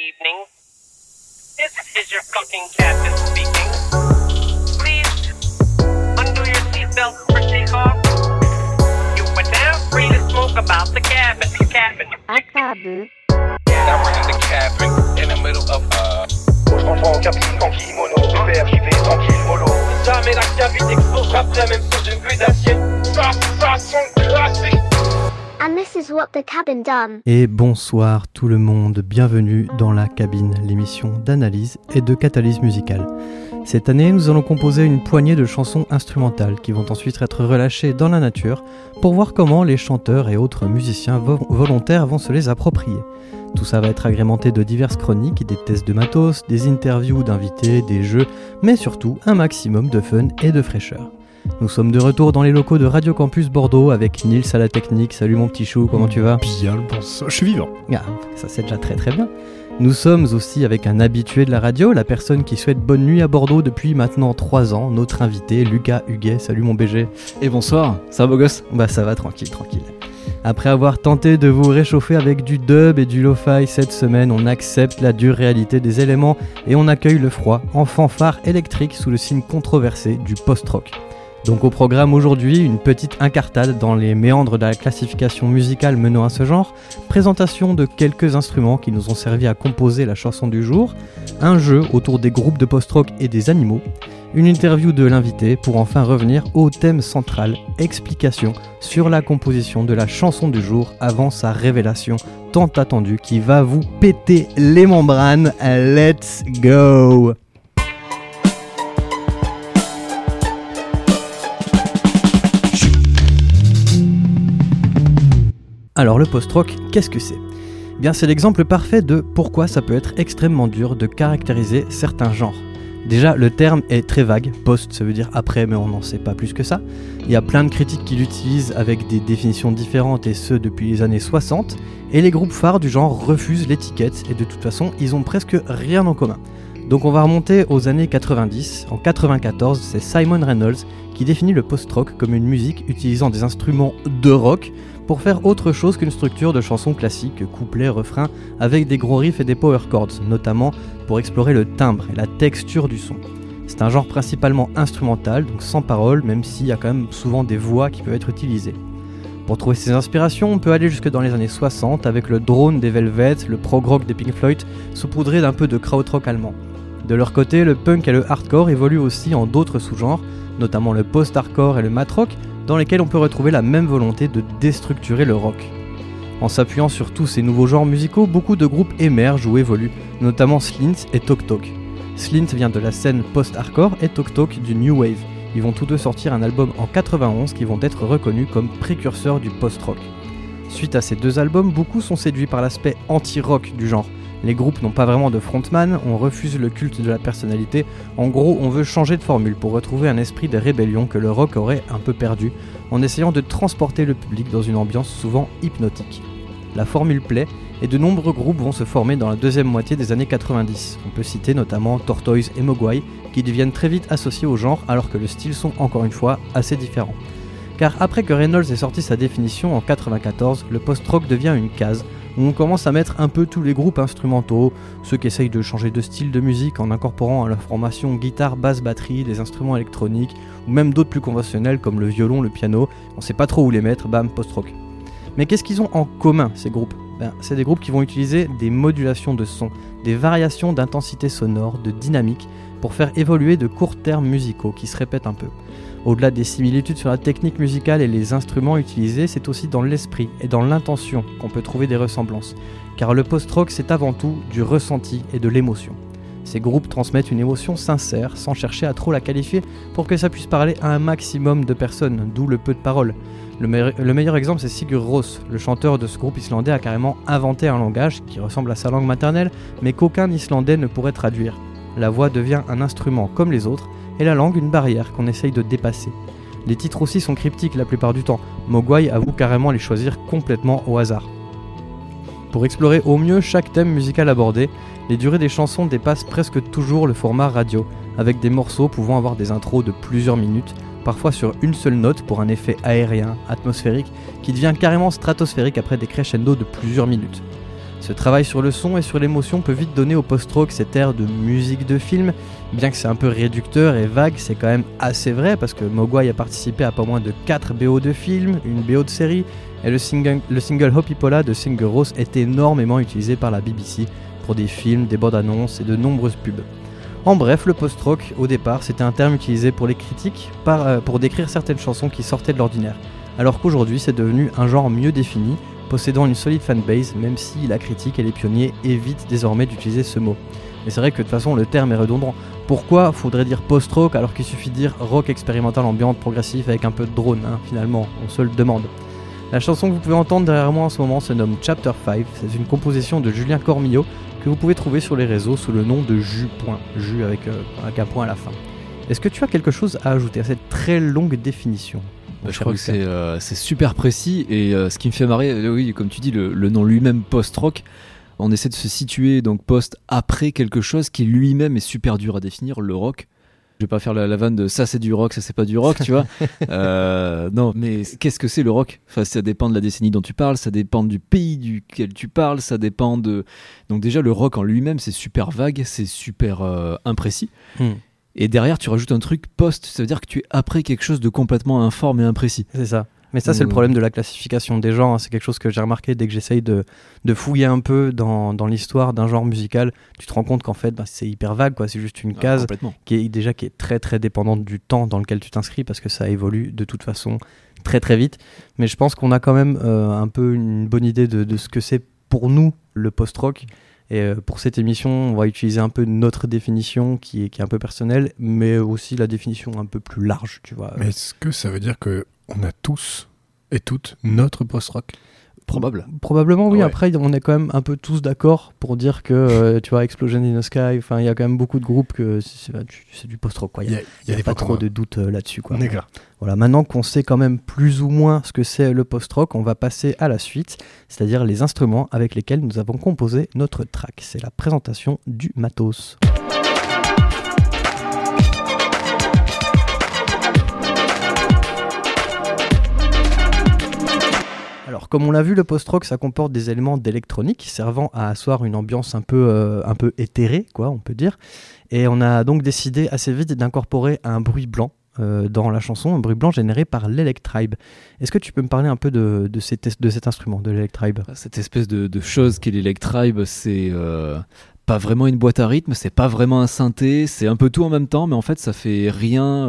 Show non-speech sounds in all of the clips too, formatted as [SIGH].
evening. This is your fucking captain speaking. Please undo your seatbelt for takeoff. You are now free to smoke about the cabin. Cabin. Akabu. Now we're in the cabin in the middle of uh. Je rentre en cabine en kimono, pépère, j'y vais tranquille, mollo. Jamais la cabine explosera après même sous une pluie d'acier. Ça, ça son classique. And this is what the cabin done. Et bonsoir tout le monde, bienvenue dans la cabine, l'émission d'analyse et de catalyse musicale. Cette année, nous allons composer une poignée de chansons instrumentales qui vont ensuite être relâchées dans la nature pour voir comment les chanteurs et autres musiciens vo- volontaires vont se les approprier. Tout ça va être agrémenté de diverses chroniques, des tests de matos, des interviews d'invités, des jeux, mais surtout un maximum de fun et de fraîcheur. Nous sommes de retour dans les locaux de Radio Campus Bordeaux avec Nils à la technique. Salut mon petit chou, comment tu vas Bien le bonsoir. Je suis vivant. ah, ça c'est déjà très très bien. Nous sommes aussi avec un habitué de la radio, la personne qui souhaite bonne nuit à Bordeaux depuis maintenant 3 ans, notre invité Lucas Huguet. Salut mon BG. Et bonsoir. Ça va beau gosse? Bah ça va tranquille, tranquille. Après avoir tenté de vous réchauffer avec du dub et du lo-fi cette semaine, on accepte la dure réalité des éléments et on accueille le froid en fanfare électrique sous le signe controversé du post-rock. Donc au programme aujourd'hui, une petite incartade dans les méandres de la classification musicale menant à ce genre, présentation de quelques instruments qui nous ont servi à composer la chanson du jour, un jeu autour des groupes de post-rock et des animaux, une interview de l'invité pour enfin revenir au thème central, explication sur la composition de la chanson du jour avant sa révélation tant attendue qui va vous péter les membranes. Let's go! Alors le post-rock, qu'est-ce que c'est? Eh Bien c'est l'exemple parfait de pourquoi ça peut être extrêmement dur de caractériser certains genres. Déjà, le terme est très vague. Post, ça veut dire après, mais on n'en sait pas plus que ça. Il y a plein de critiques qui l'utilisent avec des définitions différentes, et ce depuis les années 60. Et les groupes phares du genre refusent l'étiquette, et de toute façon, ils ont presque rien en commun. Donc on va remonter aux années 90. En 94, c'est Simon Reynolds qui définit le post-rock comme une musique utilisant des instruments de rock pour faire autre chose qu'une structure de chanson classique, couplet, refrain, avec des gros riffs et des power chords, notamment pour explorer le timbre et la texture du son. C'est un genre principalement instrumental, donc sans parole, même s'il y a quand même souvent des voix qui peuvent être utilisées. Pour trouver ses inspirations, on peut aller jusque dans les années 60 avec le drone des Velvet, le prog rock des Pink Floyd, saupoudré d'un peu de krautrock allemand. De leur côté, le punk et le hardcore évoluent aussi en d'autres sous-genres, notamment le post-hardcore et le mat rock, dans lesquels on peut retrouver la même volonté de déstructurer le rock. En s'appuyant sur tous ces nouveaux genres musicaux, beaucoup de groupes émergent ou évoluent, notamment Slint et Tok Tok. Slint vient de la scène post-hardcore et Tok Tok du New Wave. Ils vont tous deux sortir un album en 91 qui vont être reconnus comme précurseurs du post-rock. Suite à ces deux albums, beaucoup sont séduits par l'aspect anti-rock du genre. Les groupes n'ont pas vraiment de frontman, on refuse le culte de la personnalité, en gros on veut changer de formule pour retrouver un esprit de rébellion que le rock aurait un peu perdu, en essayant de transporter le public dans une ambiance souvent hypnotique. La formule plaît, et de nombreux groupes vont se former dans la deuxième moitié des années 90. On peut citer notamment Tortoise et Mogwai, qui deviennent très vite associés au genre alors que le style sont encore une fois assez différents. Car après que Reynolds ait sorti sa définition en 94, le post-rock devient une case on commence à mettre un peu tous les groupes instrumentaux, ceux qui essayent de changer de style de musique en incorporant à leur formation guitare, basse, batterie, des instruments électroniques, ou même d'autres plus conventionnels comme le violon, le piano, on sait pas trop où les mettre, bam, post-rock. Mais qu'est-ce qu'ils ont en commun ces groupes? Ben, C'est des groupes qui vont utiliser des modulations de son, des variations d'intensité sonore, de dynamique, pour faire évoluer de courts termes musicaux qui se répètent un peu. Au-delà des similitudes sur la technique musicale et les instruments utilisés, c'est aussi dans l'esprit et dans l'intention qu'on peut trouver des ressemblances. Car le post-rock, c'est avant tout du ressenti et de l'émotion. Ces groupes transmettent une émotion sincère, sans chercher à trop la qualifier, pour que ça puisse parler à un maximum de personnes, d'où le peu de paroles. Le, me- le meilleur exemple, c'est Sigur Rós. Le chanteur de ce groupe islandais a carrément inventé un langage qui ressemble à sa langue maternelle, mais qu'aucun Islandais ne pourrait traduire. La voix devient un instrument comme les autres, et la langue une barrière qu'on essaye de dépasser. Les titres aussi sont cryptiques la plupart du temps. Mogwai avoue carrément les choisir complètement au hasard. Pour explorer au mieux chaque thème musical abordé, les durées des chansons dépassent presque toujours le format radio, avec des morceaux pouvant avoir des intros de plusieurs minutes, parfois sur une seule note pour un effet aérien, atmosphérique, qui devient carrément stratosphérique après des crescendos de plusieurs minutes. Ce travail sur le son et sur l'émotion peut vite donner au post-rock cet air de musique de film. Bien que c'est un peu réducteur et vague, c'est quand même assez vrai parce que Mogwai a participé à pas moins de 4 BO de films, une BO de série, et le single, le Hoppy Pola de Singer Rose est énormément utilisé par la BBC pour des films, des bandes annonces et de nombreuses pubs. En bref, le post-rock, au départ, c'était un terme utilisé pour les critiques euh, pour décrire certaines chansons qui sortaient de l'ordinaire, alors qu'aujourd'hui c'est devenu un genre mieux défini, possédant une solide fanbase, même si la critique et les pionniers évitent désormais d'utiliser ce mot. Et c'est vrai que de toute façon le terme est redondant. Pourquoi faudrait dire post-rock alors qu'il suffit de dire rock expérimental ambiante progressif avec un peu de drone, hein, finalement, on se le demande. La chanson que vous pouvez entendre derrière moi en ce moment se nomme Chapter 5, c'est une composition de Julien Cormillo que vous pouvez trouver sur les réseaux sous le nom de Jus. Jus avec, euh, avec un point à la fin. Est-ce que tu as quelque chose à ajouter à cette très longue définition je crois que c'est euh, c'est super précis et euh, ce qui me fait marrer, euh, oui, comme tu dis, le, le nom lui-même post-rock, on essaie de se situer donc post après quelque chose qui lui-même est super dur à définir, le rock. Je vais pas faire la, la vanne de ça c'est du rock, ça c'est pas du rock, tu vois. [LAUGHS] Euh, non, mais qu'est-ce que c'est le rock? Enfin, ça dépend de la décennie dont tu parles, ça dépend du pays duquel tu parles, ça dépend de. Donc déjà le rock en lui-même c'est super vague, c'est super euh, imprécis. Hmm. Et derrière tu rajoutes un truc post, ça veut dire que tu es après quelque chose de complètement informe et imprécis. C'est ça. Mais ça, c'est le Mm. problème de la classification des genres. hein. C'est quelque chose que j'ai remarqué dès que j'essaye de, de fouiller un peu dans, dans l'histoire d'un genre musical. Tu te rends compte qu'en fait, bah, c'est hyper vague. quoi. C'est juste une Ah, case qui est déjà qui est très très dépendante du temps dans lequel tu t'inscris parce que ça évolue de toute façon très très vite. Mais je pense qu'on a quand même euh, un peu une bonne idée de, de ce que c'est pour nous le post-rock. Et euh, pour cette émission, on va utiliser un peu notre définition qui est, qui est un peu personnelle, mais aussi la définition un peu plus large, tu vois. Mais est-ce que ça veut dire que on a tous et toutes notre post-rock Probable. Probablement oui. Ouais. Après, on est quand même un peu tous d'accord pour dire que euh, tu vois Explosion in the Sky. Enfin, il y a quand même beaucoup de groupes que c'est du post-rock. Il Il y y a, y a pas trop de doutes euh, là-dessus. quoi. D'accord. Voilà. Maintenant qu'on sait quand même plus ou moins ce que c'est le post-rock, on va passer à la suite, c'est-à-dire les instruments avec lesquels nous avons composé notre track. C'est la présentation du matos. Alors, comme on l'a vu, le post-rock, ça comporte des éléments d'électronique servant à asseoir une ambiance un peu, euh, un peu éthérée, quoi, on peut dire. Et on a donc décidé assez vite d'incorporer un bruit blanc euh, dans la chanson, un bruit blanc généré par l'Electribe. Est-ce que tu peux me parler un peu de, de, cet, instrument, de l'Electribe? Cette espèce de, chose qu'est l'Electribe, c'est euh, pas vraiment une boîte à rythme, c'est pas vraiment un synthé, c'est un peu tout en même temps, mais en fait ça fait rien.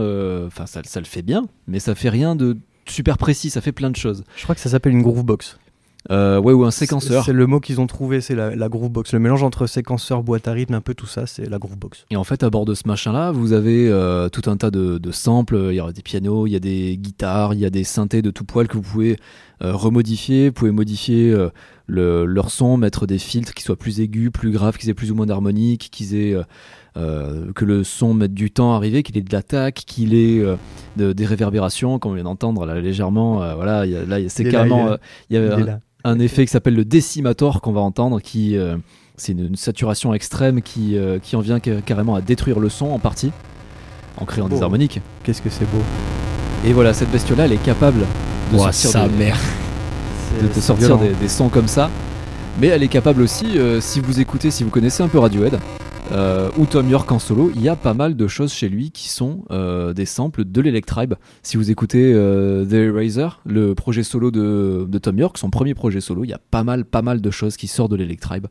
Enfin, ça, ça le fait bien, mais ça fait rien de super précis, ça fait plein de choses. Je crois que ça s'appelle une groovebox. Euh, ouais, ou un séquenceur. C'est le mot qu'ils ont trouvé, c'est la, la groovebox. Le mélange entre séquenceur, boîte à rythme, un peu tout ça, c'est la groovebox. Et en fait, à bord de ce machin-là, vous avez euh, tout un tas de, de samples. Il y aura des pianos, il y a des guitares, il y a des synthés de tout poil que vous pouvez euh, remodifier. Vous pouvez modifier euh, le- leur son, mettre des filtres qui soient plus aigus, plus graves, qu'ils aient plus ou moins d'harmonique, qu'ils aient euh, que le son mette du temps à arriver, qu'il ait de l'attaque, qu'il ait euh, de- des réverbérations, comme on vient d'entendre là légèrement. euh, voilà, il y a- là, il y a- c'est carrément. il euh, y a un- effet qui s'appelle le décimator qu'on va entendre qui euh, c'est une, une saturation extrême qui, euh, qui en vient ca- carrément à détruire le son en partie en créant Beau. des harmoniques Qu'est-ce que c'est beau. et voilà cette bestiole là elle est capable de Ouah, sortir, sa des, mère. [LAUGHS] De- sortir des, des sons comme ça mais elle est capable aussi euh, si vous écoutez si vous connaissez un peu Radiohead euh, ou Tom York en solo, il y a pas mal de choses chez lui qui sont euh, des samples de l'Electribe. Si vous écoutez euh, The Eraser, le projet solo de, de Tom York, son premier projet solo, il y a pas mal, pas mal de choses qui sortent de l'Electribe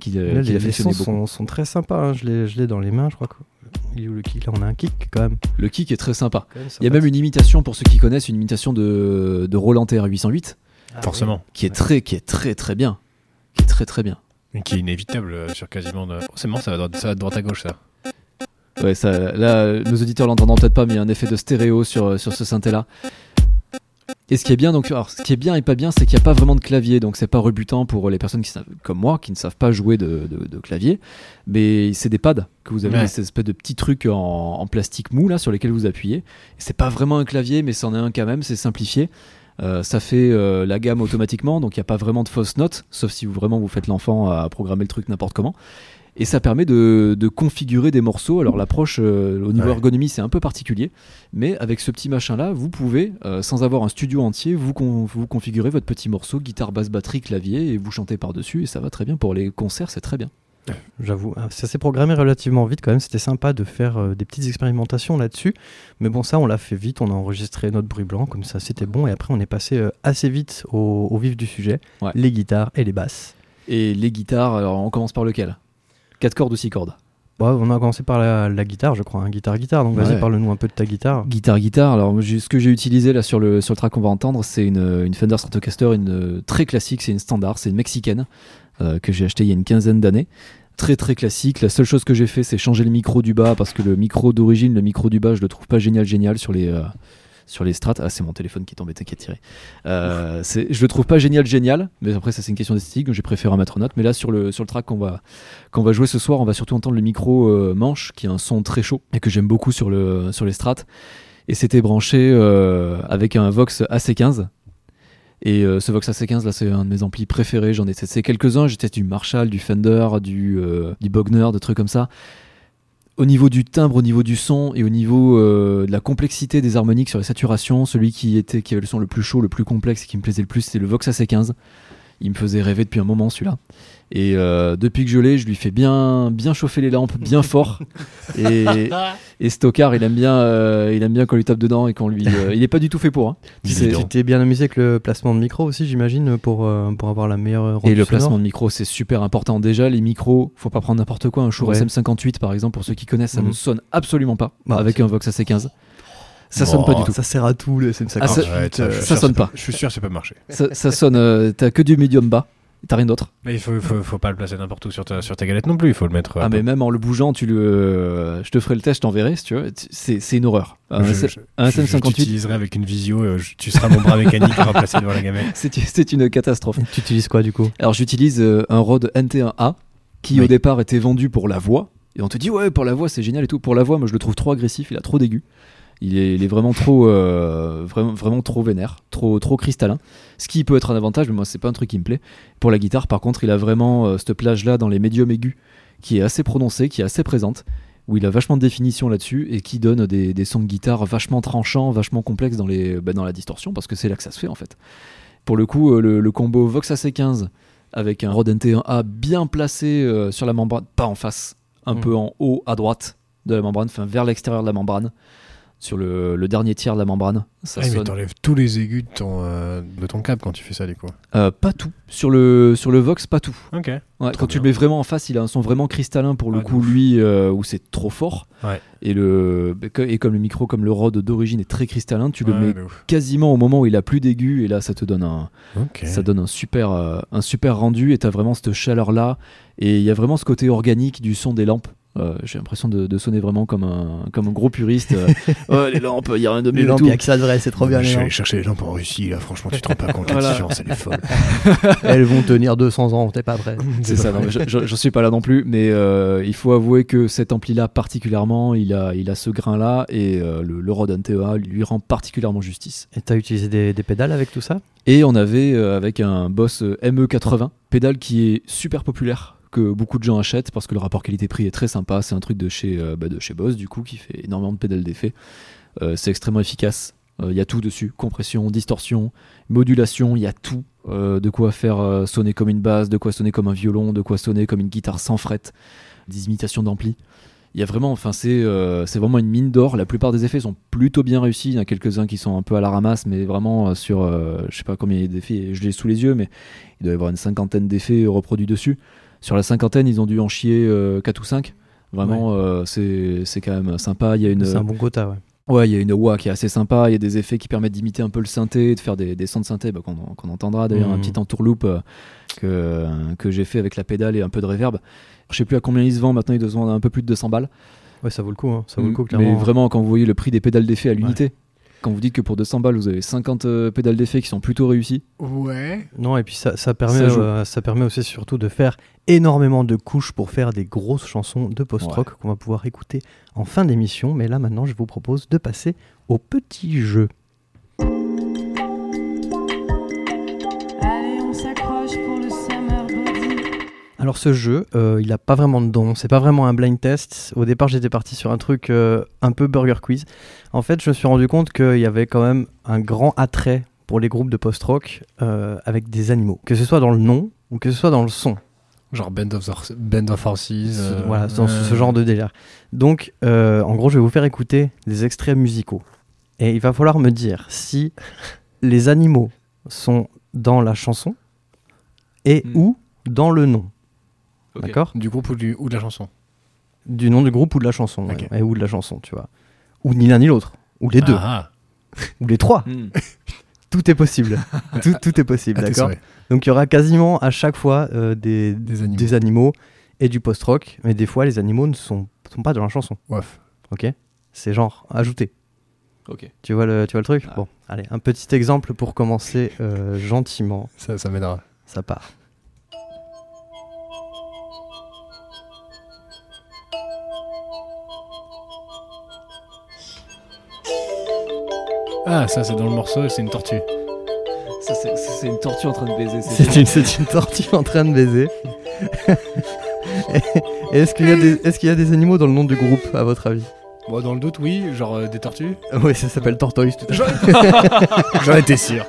qu'il euh, Là, les, les sons sont, sont très sympas. hein. Je l'ai je l'ai dans les mains, je crois. Que... Il est où le kick? Là, on a un kick quand même. Le kick est très sympa. Il y a même une imitation pour ceux qui connaissent, une imitation de, de Roland TR-808 Ah, Forcément. qui est très, qui est très très bien, qui est très très bien. Qui est inévitable euh, sur quasiment. De... C'est marrant, ça va, de, ça va de droite à gauche, ça. Ouais, ça, là, nos auditeurs l'entendront peut-être pas, mais il y a un effet de stéréo sur, sur ce synthé-là. Et ce qui est bien, donc, alors, ce qui est bien et pas bien, c'est qu'il n'y a pas vraiment de clavier, donc c'est pas rebutant pour les personnes qui savent, comme moi, qui ne savent pas jouer de, de- de clavier. Mais c'est des pads que vous avez, Ouais. ces espèces de petits trucs en, en plastique mou là sur lesquels vous appuyez. C'est pas vraiment un clavier, mais c'en est un quand même. C'est simplifié. Euh, ça fait euh, la gamme automatiquement, donc il n'y a pas vraiment de fausses notes, sauf si vous vraiment vous faites l'enfant à programmer le truc n'importe comment. Et ça permet de, de configurer des morceaux. Alors l'approche euh, au niveau Ouais. ergonomie c'est un peu particulier, mais avec ce petit machin là, vous pouvez, euh, sans avoir un studio entier, vous, con- vous configurez votre petit morceau, guitare, basse, batterie, clavier, et vous chantez par-dessus, et ça va très bien. Pour les concerts, c'est très bien. J'avoue, Ah, ça s'est programmé relativement vite quand même. C'était sympa de faire euh, des petites expérimentations là-dessus. Mais bon, ça, on l'a fait vite. On a enregistré notre bruit blanc, comme ça, c'était bon. Et après, on est passé euh, assez vite au, au vif du sujet Ouais. les guitares et les basses. Et les guitares, alors on commence par lequel? 4 cordes ou 6 cordes? Bon, on a commencé par la, la guitare, je crois, hein, guitare-guitare. Donc, vas-y, parle-nous un peu de ta guitare. Guitare, guitare. Alors, ce que j'ai utilisé là sur le, sur le track qu'on va entendre, c'est une, une Fender Stratocaster, une euh, très classique, c'est une standard, c'est une mexicaine que j'ai acheté il y a une quinzaine d'années. Très très classique. La seule chose que j'ai fait, c'est changer le micro du bas parce que le micro d'origine, le micro du bas, je le trouve pas génial, génial sur les. euh, sur les strats, ah c'est mon téléphone qui est tombé, t'inquiète Thierry. Euh, je le trouve pas génial, génial, mais après ça c'est une question d'esthétique, donc j'ai préféré en mettre en note. Mais là sur le, sur le track qu'on va, qu'on va jouer ce soir, on va surtout entendre le micro euh, manche qui a un son très chaud et que j'aime beaucoup sur, le, sur les strats. Et c'était branché euh, avec un Vox AC15. Et euh, ce Vox AC15 là, c'est un de mes amplis préférés. J'en ai testé quelques-uns. J'ai testé du Marshall, du Fender, du, euh, du Bogner, des trucs comme ça. Au niveau du timbre, au niveau du son et au niveau euh, de la complexité des harmoniques sur les saturations, celui qui était qui avait le son le plus chaud, le plus complexe et qui me plaisait le plus, c'est le Vox AC15. Il me faisait rêver depuis un moment celui-là. Et euh, depuis que je l'ai, je lui fais bien, bien chauffer les lampes, bien [LAUGHS] fort. Et, et Stockard, il aime bien, euh, il aime bien qu'on lui tape dedans et qu'on lui. euh, il est pas du tout fait pour. hein. Tu t'es bien amusé avec le placement de micro aussi, j'imagine, pour, euh, pour avoir la meilleure Et le sonore. placement de micro, c'est super important. Déjà, les micros, faut pas prendre n'importe quoi. Un Shure Ouais. SM58, par exemple, pour ceux qui connaissent, ça Mhm. ne sonne absolument pas Bah, avec un Vox AC15. Ça Bon, sonne pas du tout. Ça sert à tout, le SM58. Ah, ça- Arrête, euh, je suis ça sûr, sonne pas. Je suis sûr, c'est pas marché. Ça, ça sonne. euh, T'as que du médium bas. T'as rien d'autre. Mais il faut, faut, faut pas le placer n'importe où sur ta, sur ta galette non plus. Il faut le mettre. Ah, mais même en le bougeant, tu le. euh, je te ferai le test, je t'enverrai si tu veux. C'est c'est une horreur. Un je, SM- je- un je- je SM58. t'utiliserai avec une visio. euh, je- tu seras mon bras mécanique remplacé devant la gamelle. [LAUGHS] C'est c'est une catastrophe. Tu utilises quoi du coup? Alors j'utilise euh, un Rode NT1A qui Oui. au départ était vendu pour la voix. Et on te dit ouais pour la voix c'est génial et tout. Pour la voix moi je le trouve trop agressif, il a trop d'aigus. Il est, il est vraiment trop euh, vraiment, vraiment trop vénère, trop, trop cristallin. Ce qui peut être un avantage, mais moi c'est pas un truc qui me plaît. Pour la guitare par contre il a vraiment euh, cette plage là dans les médiums aigus qui est assez prononcée, qui est assez présente, où il a vachement de définition là-dessus et qui donne des, des sons de guitare vachement tranchants, vachement complexes dans, les, bah, dans la distorsion parce que c'est là que ça se fait en fait. Pour le coup euh, le, le combo Vox AC15 avec un Rode NT1A bien placé euh, sur la membrane, pas en face, un Mm. peu en haut à droite de la membrane, enfin vers l'extérieur de la membrane, sur le, le dernier tiers de la membrane. Ça Ah, mais t'enlèves tous les aigus de ton, euh, de ton câble quand tu fais ça, du coup. Euh, pas tout. Sur le, sur le Vox, pas tout. Ok. Ouais, Trop quand tu le mets vraiment en face, il a un son vraiment cristallin pour le Ah, coup, lui, euh, où c'est trop fort. Ouais. Et, le, et comme le micro, comme le Rode d'origine est très cristallin, tu le Ouais, mets quasiment au moment où il a plus d'aigus, et là ça te donne un, ça donne un super, un super rendu et t'as vraiment cette chaleur là et il y a vraiment ce côté organique du son des lampes. Euh, J'ai l'impression de, de sonner vraiment comme un, comme un gros puriste. euh, ouais, [LAUGHS] les lampes, il y a rien de mieux Les lampes, il y a que ça de vrai, c'est trop bien Je suis allé chercher les lampes en Russie, là, franchement, tu te rends pas compte, la [LAUGHS] différence, elle est folle. [LAUGHS] Elles vont tenir 200 ans, t'es pas prêt. C'est ça, non, mais je, je, je suis pas là non plus, mais euh, il faut avouer que cet ampli-là particulièrement, il a, il a ce grain-là et euh, le, le NTEA lui rend particulièrement justice. Et t'as utilisé des, des pédales avec tout ça? Et on avait euh, avec un Boss euh, ME80, pédale qui est super populaire, que beaucoup de gens achètent parce que le rapport qualité-prix est très sympa. C'est un truc de chez, euh, bah, de chez Boss, du coup, qui fait énormément de pédales d'effet. Euh, c'est extrêmement efficace. Il y a tout dessus compression, distorsion, modulation, il y a tout. Euh, de quoi faire euh, sonner comme une basse, de quoi sonner comme un violon, de quoi sonner comme une guitare sans fret, des imitations d'ampli. Il y a vraiment, enfin, c'est euh, vraiment une mine d'or. La plupart des effets sont plutôt bien réussis. Il y en a quelques-uns qui sont un peu à la ramasse, mais vraiment euh, sur, euh, je sais pas combien d'effets, je l'ai sous les yeux, mais il doit y avoir une cinquantaine d'effets reproduits dessus. Sur la cinquantaine, ils ont dû en chier 4 ou 5. Vraiment, euh, c'est quand même sympa. Il y a une, C'est un bon quota, ouais. Ouais, il y a une wah qui est assez sympa, il y a des effets qui permettent d'imiter un peu le synthé, de faire des, des sons de synthé bah, qu'on entendra d'ailleurs, un Mhm. petit entourloupe euh, que, que j'ai fait avec la pédale et un peu de reverb. Je sais plus à combien il se vend, maintenant il doit se vendre un peu plus de 200 balles. Ouais, ça vaut le coup, hein. ça vaut le coup, Mm, clairement. Mais vraiment, quand vous voyez le prix des pédales d'effet à l'unité, quand vous dites que pour 200 balles vous avez 50 euh, pédales d'effet qui sont plutôt réussies, Ouais. Non, et puis ça, ça permet, Ça euh, ça permet aussi surtout de faire énormément de couches pour faire des grosses chansons de post-rock qu'on va pouvoir écouter en fin d'émission. Mais là, maintenant, je vous propose de passer au petit jeu. Alors ce jeu, euh, il a pas vraiment de don, c'est pas vraiment un blind test. Au départ, j'étais parti sur un truc euh, un peu burger quiz. En fait, je me suis rendu compte qu'il y avait quand même un grand attrait pour les groupes de post-rock euh, avec des animaux, que ce soit dans le nom ou que ce soit dans le son. Genre Band of, Hor- Band of Horses. Euh, voilà, dans ce- genre de délire. Donc, en gros, je vais vous faire écouter des extraits musicaux. Et il va falloir me dire si les animaux sont dans la chanson et Hmm. ou dans le nom. D'accord Du groupe ou, du, ou de la chanson Du nom du groupe ou de la chanson. ouais. Ou de la chanson, tu vois. Ou ni l'un ni l'autre. Ou les deux. Ah, [LAUGHS] Ou les trois. Hmm. [LAUGHS] Tout est possible. [LAUGHS] tout, tout est possible, d'accord. Donc il y aura quasiment à chaque fois euh, des, Des animaux. des animaux et du post-rock. Mais des fois, les animaux ne sont, sont pas dans la chanson. Ouf. Ok C'est genre ajouté. Ok. Tu vois le, tu vois le truc? Ah. Bon, allez, un petit exemple pour commencer euh, gentiment. Ça, ça m'aidera. Ça part. Ah, ça, c'est dans le morceau et c'est une tortue. Ça, c'est- une tortue en train de baiser. C'est une, c'est une tortue en train de baiser. [LAUGHS] Est-ce qu'il y, a des- est-ce qu'il y a des animaux dans le nom du groupe, à votre avis? Bon, dans le doute, oui, genre euh, des tortues. Oui, ça s'appelle Tortoise tout à fait. [LAUGHS] [LAUGHS] J'en étais sûr.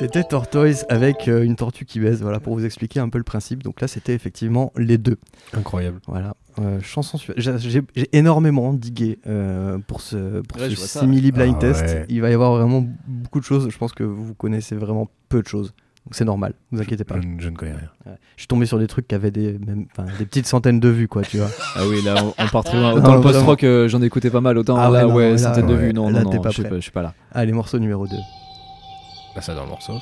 C'était Tortoise avec euh, une tortue qui baise, voilà, pour vous expliquer un peu le principe. Donc là, c'était effectivement les deux. Incroyable. Voilà, euh, chanson suivante. J'ai- énormément digué euh, pour ce, pour Ouais, ce simili blind Ah test. ouais. Il va y avoir vraiment beaucoup de choses. Je pense que vous connaissez vraiment peu de choses. Donc c'est normal, vous inquiétez pas. Je, ne- je ne connais rien. Ouais. Je suis tombé sur des trucs qui avaient des, même, enfin, des petites centaines de vues, quoi, tu vois. Ah oui, là, on, on part très loin. Non, Autant le post-rock, euh, j'en ai écouté pas mal. Autant Ah là, ouais, ouais, non, là, centaines de vues. Non, Là, non, non, pas je suis pas, je suis pas là. Allez, morceau numéro 2. Ça, dans le morceau.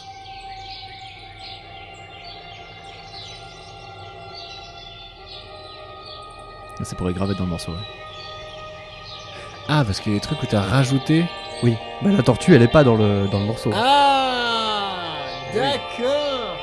C'est pour les gravettes dans le morceau. ouais. Ah, parce qu'il y a des trucs où t'as rajouté. Oui, bah, la tortue, elle est pas dans le, dans le morceau. Ah D'accord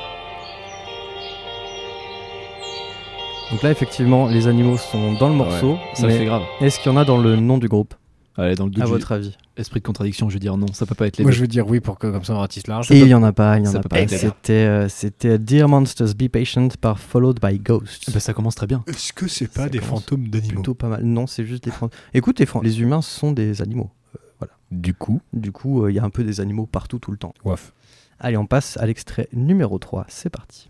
Donc là, effectivement, les animaux sont dans le morceau. Ouais, ça mais fait grave. est-ce qu'il y en a dans le nom du groupe, Allez, dans le doute, à votre avis esprit de contradiction, je vais dire non, ça peut pas être les Moi, deux. je veux dire oui pour que comme ça on ratisse large. Et il y en a pas, il y en ça a peut pas. pas être les deux. C'était euh, c'était Dear Monsters Be Patient par Followed by Ghosts. Bah, ça commence très bien. Est-ce que c'est Ça pas des commence fantômes d'animaux? Plutôt pas mal. Non, c'est juste des fan- Écoute, les, humains sont des animaux. Euh, voilà. Du coup, Du coup, euh, il y a un peu des animaux partout tout le temps. waf. Allez, on passe à l'extrait numéro 3. C'est parti.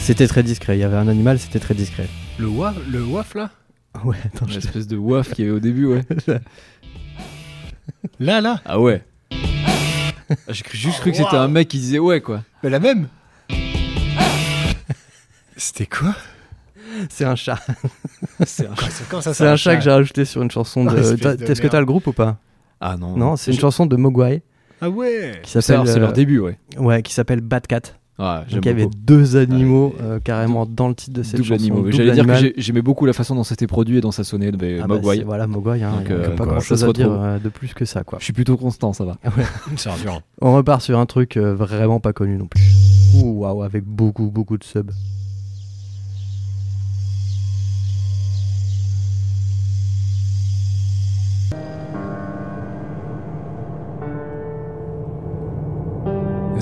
C'était très discret. Il y avait un animal, c'était très discret. Le waf, le waf là? Ouais, attends, je- L'espèce de waf qu'il y avait au début, ouais. [LAUGHS] Là, là Ah ouais. Ah, J'ai cru- juste cru que c'était un mec qui disait ouais, quoi. Mais la même C'était quoi? [LAUGHS] C'est un chat. C'est un chat. Comment ça C'est un chat que j'ai rajouté sur une chanson de. Oh, T'as- de Est-ce que t'as le groupe ou pas? Ah non. Non, c'est une chanson de Mogwai Ah ouais qui s'appelle. c'est leur euh, début, ouais. Ouais, qui s'appelle Bad Cat. J'aime Donc il y avait beaucoup. deux animaux Ouais, euh, carrément dans le titre de cette Double chanson. animaux. J'allais dire que j'aimais beaucoup la façon dont c'était produit et dont ça sonnait de Ah bah, Mogwai. Voilà, Mogwai, hein, Donc, euh, pas quoi, grand chose à dire euh, de plus que ça, quoi. Je suis plutôt constant, ça va. [LAUGHS] [LAUGHS] On repart sur un truc euh, vraiment pas connu non plus. Ouh, waouh, avec beaucoup, beaucoup de subs.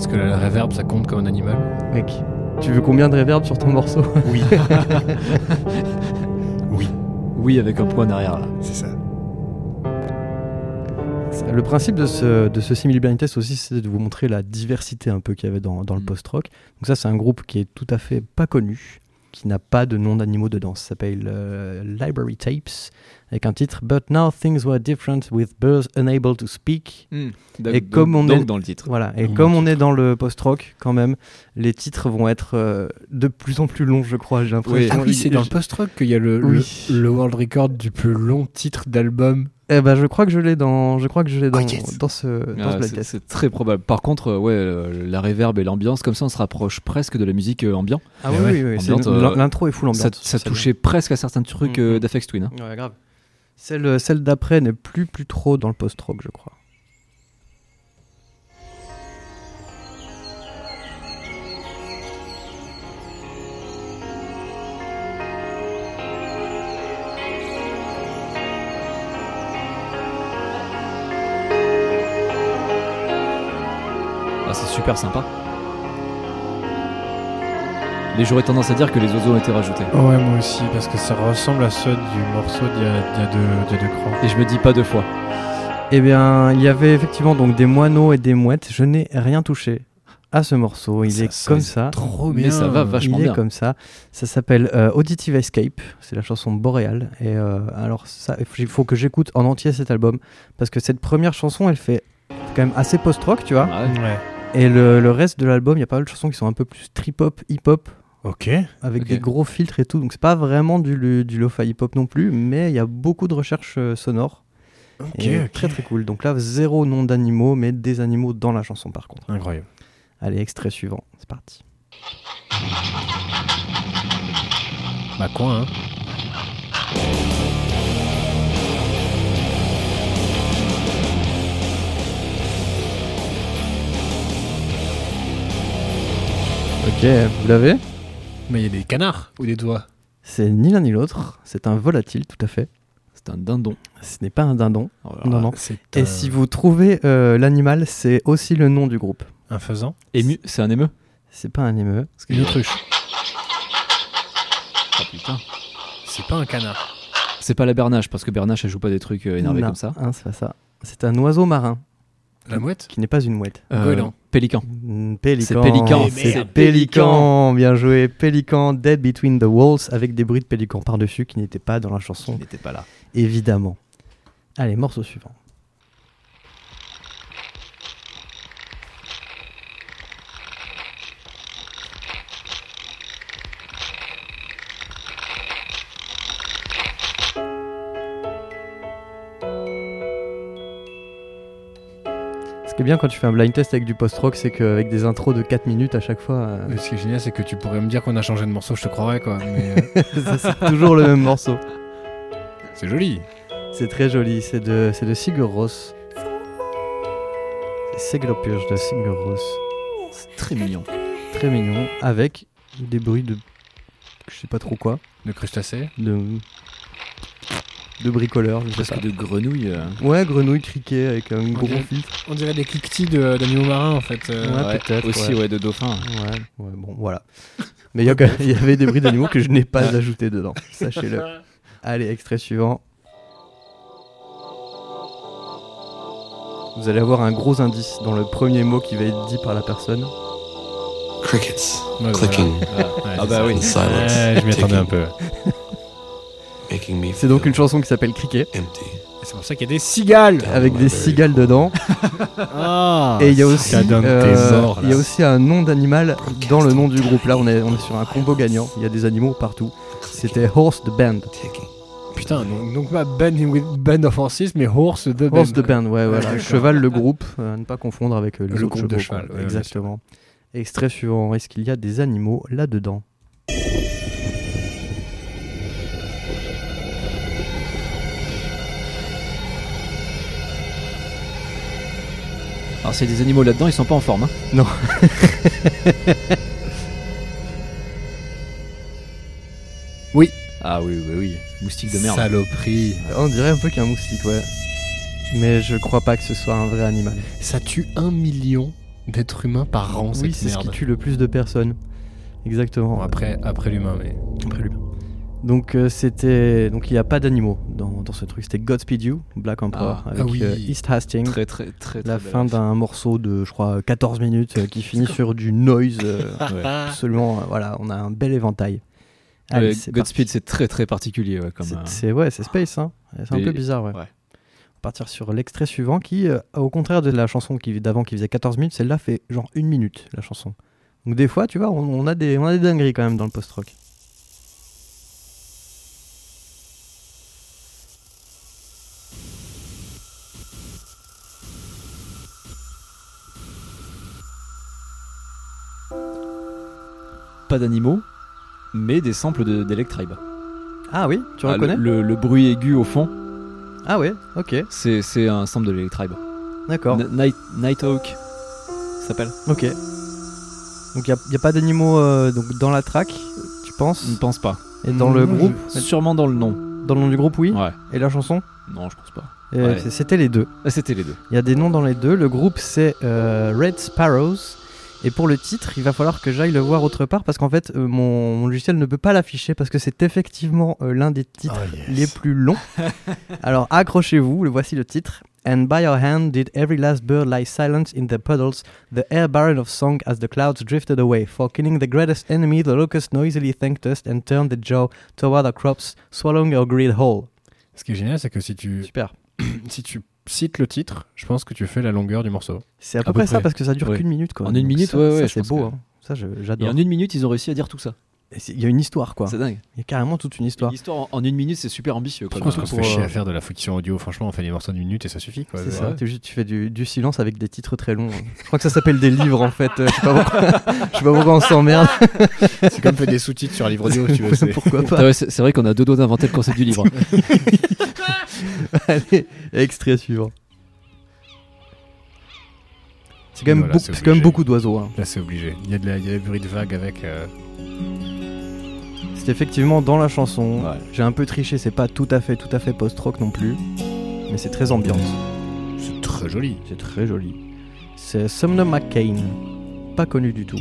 Que la reverb ça compte comme un animal Mec, tu veux combien de reverb sur ton morceau? Oui. [LAUGHS] oui, Oui, avec un point derrière, là. c'est ça. Le principe de ce, de ce test aussi, c'est de vous montrer la diversité un peu qu'il y avait dans, dans le Mm. post-rock. Donc ça, c'est un groupe qui est tout à fait pas connu, qui n'a pas de nom d'animaux dedans. Ça s'appelle euh, Library Tapes, avec un titre But now things were different with birds unable to speak. Et comme on donc est- dans le titre. Voilà. Et Mmh. comme on est dans le post-rock, quand même, les titres vont être euh, de plus en plus longs, je crois. J'ai l'impression. Ah oui, c'est dans le post-rock qu'il y a le, Oui. le, le world record du plus long titre d'album. Eh ben, je crois que je l'ai dans, je crois que je l'ai dans, Oh, yes. dans ce, dans Ah, ce c'est- très probable. Par contre, euh, ouais, euh, la reverb et l'ambiance, comme ça, on se rapproche presque de la musique euh, ambiant. Ah oui, ouais. oui, oui, c'est- Ambiante, euh, l'intro est full ambiance. Ça, touchait presque à certains trucs euh, d'Afex Twin. hein. Ouais, grave. Celle, celle d'après n'est plus, plus trop dans le post-rock, je crois. Super sympa. Mais j'aurais tendance à dire que les oiseaux ont été rajoutés. Ouais, moi aussi, parce que ça ressemble à ceux du morceau d'il y a, deux, d'il y a deux crans. Et je me dis pas deux fois. Eh bien, il y avait effectivement donc des moineaux et des mouettes. Je n'ai rien touché à ce morceau. Il Ça est comme ça. Trop Mais bien. ça va vachement Il est bien. comme ça. Ça s'appelle euh, Auditive Escape. C'est la chanson Boréal. Et euh, alors, ça, il faut que j'écoute en entier cet album parce que cette première chanson, elle fait quand même assez post-rock, tu vois. Ouais. Ouais. Et le, le reste de l'album, il y a pas mal de chansons qui sont un peu plus trip-hop, hip-hop, Ok. avec Ok. des gros filtres et tout. Donc c'est pas vraiment du, lu- du lo-fi hip-hop non plus, mais il y a beaucoup de recherches euh, sonores. Ok, Et ok. Très très cool. Donc là, zéro nom d'animaux, mais des animaux dans la chanson par contre. Incroyable. Allez, extrait suivant, c'est parti. Bah quoi, hein Ok, vous l'avez Mais il y a des canards ou des doigts. C'est ni l'un ni l'autre, c'est un volatile tout à fait. C'est un dindon. Ce n'est pas un dindon. Oh Non, non. C'est Et si vous trouvez euh, l'animal, c'est aussi le nom du groupe. un faisan. Ému, c'est un émeu C'est pas un émeu. Une autruche. Ah putain. C'est pas un canard. C'est pas la bernache, parce que bernache, elle joue pas des trucs euh, énervés Non, comme ça. hein, c'est pas ça. C'est un oiseau marin La mouette qui n'est pas une mouette. Euh, Goéland. Pélican. Mm, Pélican. C'est pélican. Eh, C'est merde. pélican. Bien joué. Pélican, Dead Between the Walls, avec des bruits de pélican par-dessus qui n'étaient pas dans la chanson, n'était pas là. évidemment. Allez, morceau suivant. Qui est bien quand tu fais un blind test avec du post-rock, c'est qu'avec des intros de 4 minutes à chaque fois, euh, Mais ce qui est génial, c'est que tu pourrais me dire qu'on a changé de morceau, je te croirais quoi. Mais euh, [LAUGHS] c'est toujours le même morceau. c'est joli. C'est très joli, c'est de, de Sigur Rós. C'est Seglopurge de Sigur Rós. C'est très mignon. Très mignon, avec des bruits de. Je sais pas trop quoi. De crustacés. De. De bricoleurs, je sais Presque pas. de grenouille. euh. Ouais, grenouille criquet avec un gros dirait- filtre. On dirait des cliquetis de- d'animaux marins en fait. euh. Ouais, Ouais, peut-être, Aussi, ouais. ouais, de dauphin. Ouais, ouais, bon, voilà. Mais il y, avait des bruits d'animaux que je n'ai pas ajoutés dedans, sachez-le. [LAUGHS] Allez, extrait suivant. Vous allez avoir un gros indice dans le premier mot qui va être dit par la personne. Crickets Ouais, clicking voilà. Ah c'est bah oui. silence, je m'y attendais un peu. [LAUGHS] C'est donc une chanson qui s'appelle Cricket, C'est pour ça qu'il y a des cigales. avec des cigales dedans. [LAUGHS] Ah, Et il y a aussi, ça donne euh, ors, il y a aussi un nom d'animal dans le nom du groupe. Là, on est, on est sur un combo gagnant. Il y a des animaux partout. C'était Horse the Band. Putain, donc, donc pas band, with band of horses, mais horse the band. Horse the Band, ouais, voilà. Cheval, le groupe. euh, à ne pas confondre avec euh, les Le autres groupe de cheval, ouais, Exactement. Extrait suivant. Est-ce qu'il y a des animaux là-dedans? Alors, s'il y a des animaux là-dedans, ils sont pas en forme. hein. [LAUGHS] Oui. Ah oui, oui, oui. Moustique de merde. Saloperie. On dirait un peu qu'un moustique, ouais. Mais je crois pas que ce soit un vrai animal. Ça tue un million d'êtres humains par an, oui, cette c'est ce qui tue le plus de personnes. Exactement. Bon, après, après l'humain, mais. Après l'humain. Donc euh, c'était donc il n'y a pas d'animaux dans, dans ce truc. C'était Godspeed You, Black Emperor, Ah, avec ah oui. euh, East Hastings. Très, très, très, très la fin d'un morceau de je crois 14 minutes euh, qui finit sur du noise. euh, [LAUGHS] Ouais. absolument, euh, voilà, on a un bel éventail. Allez, Ouais, c'est Godspeed, c'est très, très particulier. ouais, comme, C'est- euh, c'est ouais, c'est space, hein. C'est un peu bizarre, ouais. ouais. On va partir sur l'extrait suivant qui, euh, au contraire de la chanson qui d'avant qui faisait 14 minutes, celle-là fait genre une minute la chanson. Donc des fois, tu vois, on, on a des on a des dingueries quand même dans le post-rock. Pas d'animaux, mais des samples de- d'Electribe. Ah oui, tu Ah, reconnais le, le- le bruit aigu au fond, Ah ouais, ok, c'est un sample de l'Electribe. d'accord. Night, Nighthawk, ça s'appelle Ok. Donc il n'y a, pas d'animaux euh, donc dans la track, tu penses Je ne pense pas. Et dans le Moi, groupe Sûrement dans le nom. Dans le nom du groupe, oui. Ouais. Et la chanson Non, je pense pas. Ouais. C'était les deux. Ah, C'était les deux. Il y a des noms dans les deux. Le groupe c'est euh, Red Sparrows Et pour le titre, il va falloir que j'aille le voir autre part parce qu'en fait, euh, mon, mon logiciel ne peut pas l'afficher parce que c'est effectivement euh, l'un des titres Oh, yes. les plus longs. [LAUGHS] Alors accrochez-vous, le voici le titre. And by your hand did every last bird lie silent in their puddles, the air barren of song as the clouds drifted away. For killing the greatest enemy, the locusts noisily thanked us and turned their jaw toward our crops, swallowing our greed whole. Ce qui est génial, c'est que si tu, Super. [COUGHS] si tu cites le titre, je pense que tu fais la longueur du morceau. C'est à peu peu près ça parce que ça dure Ouais. qu'une minute. Quoi. En une Donc minute, ça, ouais, ouais, c'est beau. que- hein. Ça, je- Et j'adore. en une minute, ils ont réussi à dire tout ça. Il y a une histoire, quoi. C'est dingue. Il y a carrément toute une histoire. L'histoire en- en une minute, c'est super ambitieux. Par quoi. contre, on se fait chier euh, à faire de la fiction audio. Franchement, on fait des morceaux d'une minute et ça suffit. Quoi. C'est Ouais. ça, tu, juste- tu fais du, du silence avec des titres très longs. Je crois que ça s'appelle des livres en fait. Euh, Je sais pas pourquoi, je sais pas pourquoi on s'emmerde. [LAUGHS] C'est comme fait des sous-titres sur un livre audio, tu veux. c'est- pourquoi pas ouais, c'est c'est vrai qu'on a deux doigts d'inventer le concept du livre. [LAUGHS] Allez, extrait suivant. C'est quand, même Voilà, beaucoup- c'est c'est quand même beaucoup d'oiseaux. hein. Là, c'est obligé. Il y a de la, il y a des bruits de vagues avec. euh, C'est effectivement dans la chanson. Ouais. J'ai un peu triché, c'est pas tout à fait, tout à fait post-rock non plus. Mais c'est très ambiante. C'est très joli. C'est très joli. C'est Sumner McCain. Pas connu du tout.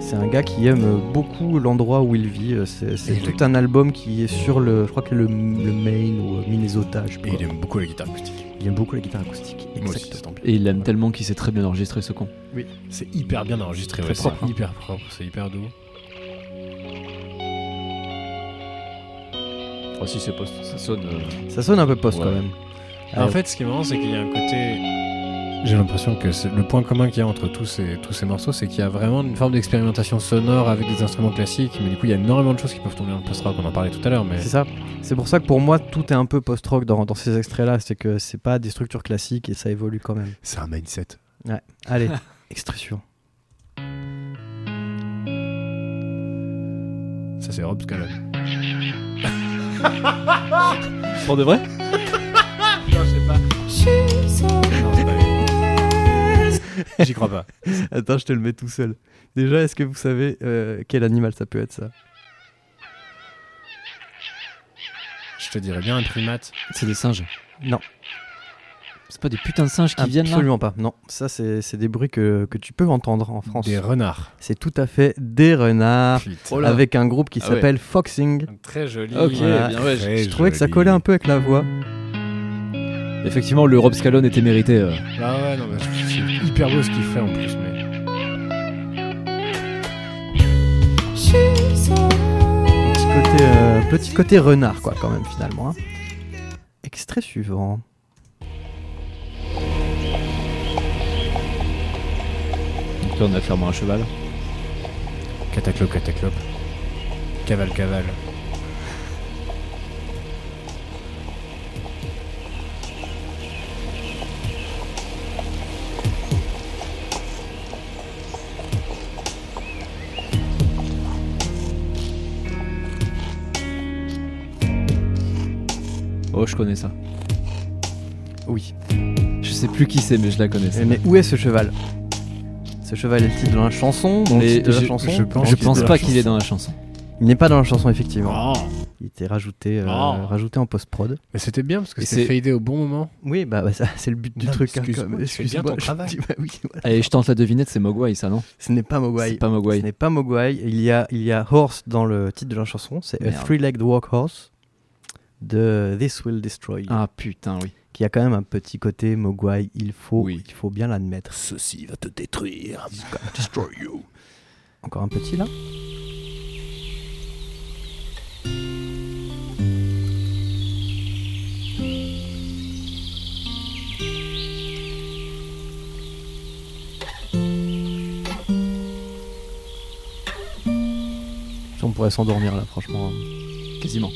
C'est un gars qui aime beaucoup l'endroit où il vit. C'est tout le- un album qui est sur le, je crois que le, le Maine ou Minnesota. Je Et il aime beaucoup la guitare acoustique. Il aime beaucoup la guitare acoustique. Moi aussi. Et il aime tellement qu'il sait très bien enregistrer ce con. C'est hyper bien enregistré. Très ouais, propre, C'est hein. hyper propre. C'est hyper doux. Oh, si c'est post, ça sonne. euh, Ça sonne un peu post Ouais. quand même. En fait, ce qui est marrant, c'est qu'il y a un côté. J'ai l'impression que c'est- le point commun qu'il y a entre tous ces, tous ces morceaux, c'est qu'il y a vraiment une forme d'expérimentation sonore avec des instruments classiques. Mais du coup, il y a énormément de choses qui peuvent tomber dans le post-rock. On en parlait tout à l'heure. Mais c'est ça. C'est pour ça que pour moi, tout est un peu post-rock dans, dans ces extraits-là. C'est que c'est pas des structures classiques et ça évolue quand même. c'est un mindset. Allez, [LAUGHS] extrait suivant. Ça, c'est Rob Scallon. [LAUGHS] Pour de vrai [LAUGHS] Non, c'est pas lui. [LAUGHS] J'y crois pas. Attends, je te le mets tout seul. Déjà, est-ce que vous savez euh, quel animal ça peut être ça? Je te dirais bien un primate. C'est des singes. Non. C'est pas des putains de singes qui viennent là Absolument pas. Non, ça c'est des bruits que, que tu peux entendre en France. Des renards. C'est tout à fait des renards Putain. Oh là. avec un groupe qui Ah ouais. s'appelle Foxing. Très joli. Ok, Voilà. bien ouais. Très Je trouvais que ça collait un peu avec la voix. Effectivement, le Rob Scallon était mérité. euh. Ah ouais, non, mais c'est hyper beau ce qu'il fait en plus. Mais... Petit côté, euh, petit côté renard, quoi, quand même, finalement. hein. Extrait suivant. Là, on a clairement un cheval. Cataclope, cataclope. Cavale, cavale. Oh, je connais ça. Oui. Je sais plus qui c'est, mais je la connais. Mais où est ce cheval? Ce cheval est le titre de la chanson. Mais titre de la je- chanson. je pense Je pense pas qu'il est dans la chanson. Il n'est pas dans la chanson, effectivement. Oh. Il était rajouté, euh, Oh. rajouté en post-prod. Mais c'était bien parce que c'était c'est- fadé au bon moment. Oui, bah, bah, ça, c'est le but du Non, truc. hein, excuse-moi, bien ton je travail. dis, bah oui, [LAUGHS] voilà. Allez, je tente la devinette, c'est Mogwai, ça, non Ce n'est pas Mogwai. Pas Ce Mogwai. n'est pas Mogwai. Il y a, il y a Horse dans le titre de la chanson. C'est A. Three-Legged Walk Horse de This Will Destroy You. Ah putain, oui. Qui a quand même un petit côté Mogwai. Il faut, Oui. il faut bien l'admettre. Ceci va te détruire. Destroy you. Encore un petit là On pourrait s'endormir là, franchement. Quasiment.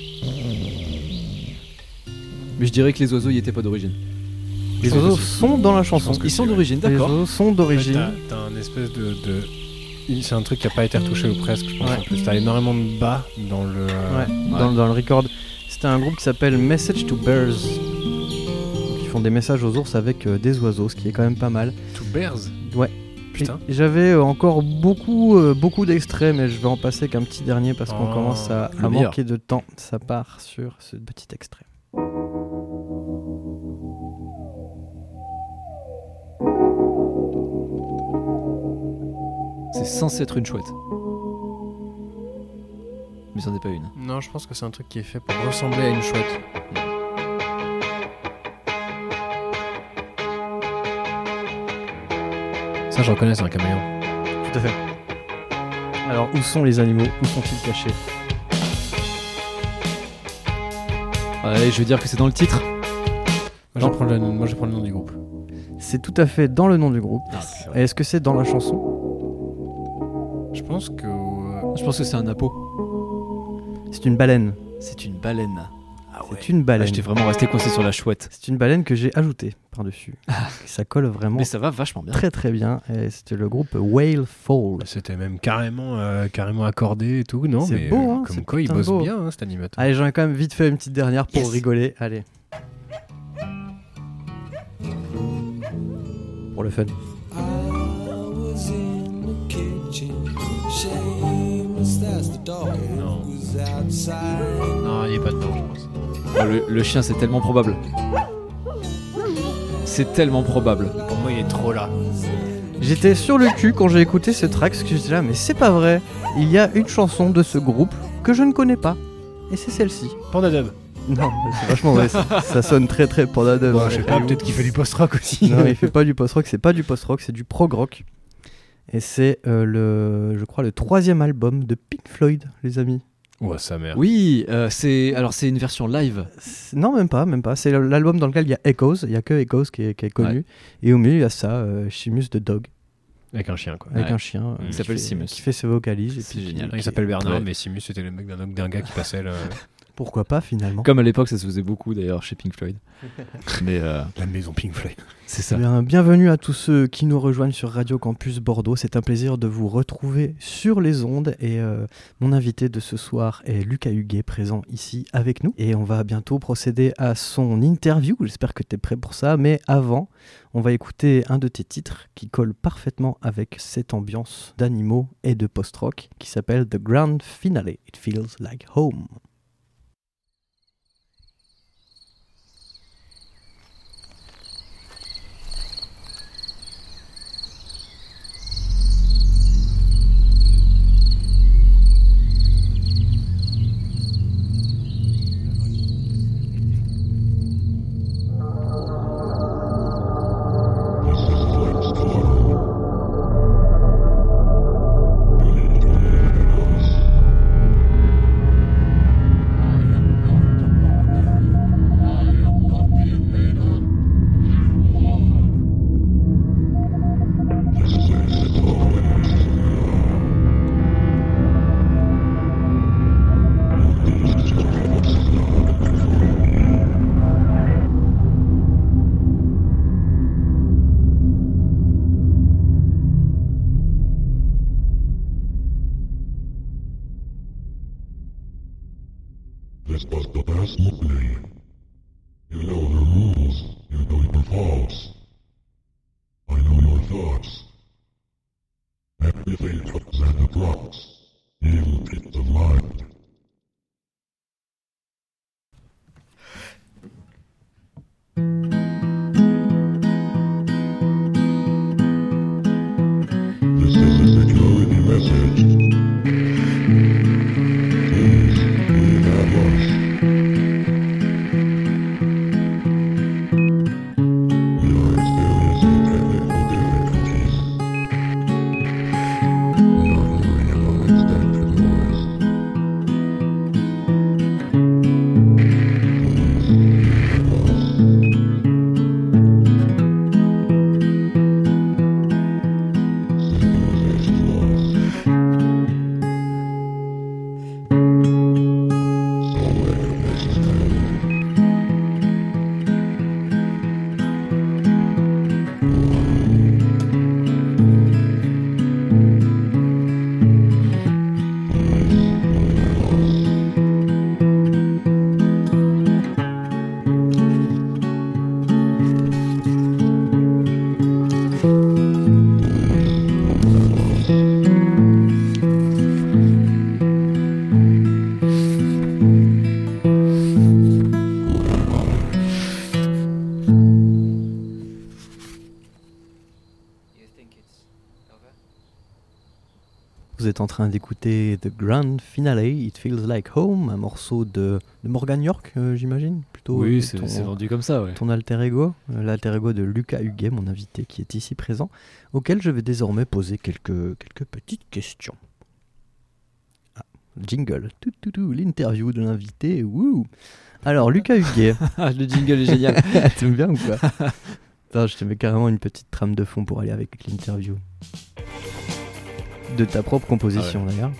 Mais je dirais que les oiseaux y étaient pas d'origine. Les oiseaux sont dans la chanson. Ils sont d'origine, Les d'accord. oiseaux sont d'origine. T'as t'as un espèce de. de- il- C'est un truc qui a pas été retouché ou presque, je pense. Ouais. En plus, t'as énormément de bas dans le. euh, Ouais, Dans, dans le record. C'était un groupe qui s'appelle Message to Bears. Ils font des messages aux ours avec euh, des oiseaux, ce qui est quand même pas mal. To Bears. Ouais. Putain. Et J'avais euh, encore beaucoup, euh, beaucoup d'extraits, mais je vais en passer qu'un petit dernier parce qu'on Oh, commence à, à manquer de temps. Ça part sur ce petit extrait. C'est censé être une chouette. Mais c'en est pas une. Non, je pense que c'est un truc qui est fait pour ressembler à une chouette. Ça, je reconnais, c'est un caméléon. Tout à fait. Alors, où sont les animaux? Où sont-ils cachés? Allez, je vais dire que c'est dans le titre. Moi, je vais prendre le, moi, je vais prendre le nom du groupe. C'est tout à fait dans le nom du groupe. Ah, Et Est-ce que c'est dans la chanson? Pense que. euh, Je pense que c'est un apo. C'est une baleine. C'est une baleine. Ah C'est une Là, baleine. j'étais vraiment resté coincé sur la chouette. C'est une baleine que j'ai ajoutée par-dessus. Et ça colle vraiment Mais ça va vachement bien. très très bien. C'était le groupe Whale Fall. C'était même carrément, euh, carrément accordé et tout. Non, C'est mais beau, euh, hein, comme quoi il bosse beau. bien, hein, cet animateur. Allez, j'en ai quand même vite fait une petite dernière pour Yes. rigoler. Allez. Pour le fun. Non. Non, il est pas dedans, je pense. Oh, le, le chien, c'est tellement probable. C'est tellement probable. Pour moi, il est trop là. J'étais sur le cul quand j'ai écouté ce track, parce que j'étais là, mais c'est pas vrai. Il y a une chanson de ce groupe que je ne connais pas. Et c'est celle-ci. Panda Dub. Non, mais c'est vachement vrai. ça, ça sonne très très Panda Dub. Bon, hein, je sais pas, peut-être qu'il fait du post-rock aussi. Non, il fait pas du post-rock, c'est pas du post-rock, c'est du prog-rock. Et c'est euh, le, je crois, le troisième album de Pink Floyd, les amis. Ouais, sa mère. Oui, euh, c'est alors c'est une version live. C'est- Non, même pas, même pas. C'est l'album dans lequel il y a Echoes, il y a que Echoes qui est, qui est connu. Et au milieu, il y a ça, euh, Chimus the Dog, Avec un chien, quoi. avec Ouais. un chien. euh, Il s'appelle Simus. Qui fait ses vocalises. et C'est qui- génial. Il s'appelle Bernard, Ouais. mais Simus, c'était le mec d'un d'un gars qui passait le- [LAUGHS] Pourquoi pas, finalement. Comme à l'époque, ça se faisait beaucoup d'ailleurs chez Pink Floyd. [LAUGHS] Mais euh, la maison Pink Floyd. c'est ça. bien, bienvenue à tous ceux qui nous rejoignent sur Radio Campus Bordeaux. C'est un plaisir de vous retrouver sur les ondes. Et euh, mon invité de ce soir est Lucas Huguet, présent ici avec nous. Et on va bientôt procéder à son interview. J'espère que tu es prêt pour ça. Mais avant, on va écouter un de tes titres qui colle parfaitement avec cette ambiance d'animaux et de post-rock qui s'appelle The Grand Finale. It feels like home. En train d'écouter The Grand Finale, It Feels Like Home, un morceau de, de Morgan York, euh, j'imagine plutôt. euh, Oui, c'est ton- c'est vendu comme ça, ouais. ton alter ego, euh, l'alter ego de Lucas Huguet, mon invité qui est ici présent, auquel je vais désormais poser quelques, quelques petites questions. Ah, jingle, tout, tout, tout, l'interview de l'invité, wouh Alors, Lucas Huguet, [LAUGHS] Ah, le jingle est génial. [LAUGHS] t'aimes bien ou quoi? Attends, je te mets carrément une petite trame de fond pour aller avec l'interview. De ta propre composition d'ailleurs.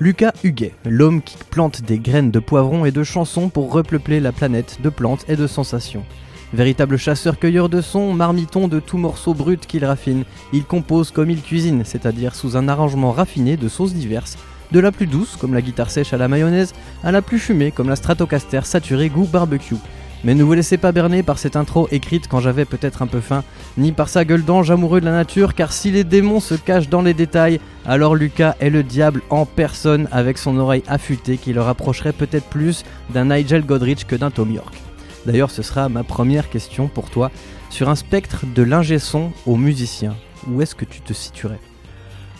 Lucas Huguet, l'homme qui plante des graines de poivrons et de chansons pour repeupler la planète de plantes et de sensations. Véritable chasseur-cueilleur de sons, marmiton de tout morceau brut qu'il raffine, il compose comme il cuisine, c'est-à-dire sous un arrangement raffiné de sauces diverses, de la plus douce comme la guitare sèche à la mayonnaise, à la plus fumée comme la Stratocaster saturée goût barbecue. Mais ne vous laissez pas berner par cette intro écrite quand j'avais peut-être un peu faim, ni par sa gueule d'ange amoureux de la nature, car si les démons se cachent dans les détails, alors Lucas est le diable en personne avec son oreille affûtée qui le rapprocherait peut-être plus d'un Nigel Godrich que d'un Tom York. D'ailleurs, ce sera ma première question pour toi. Sur un spectre de l'ingé son au musicien, où est-ce que tu te situerais?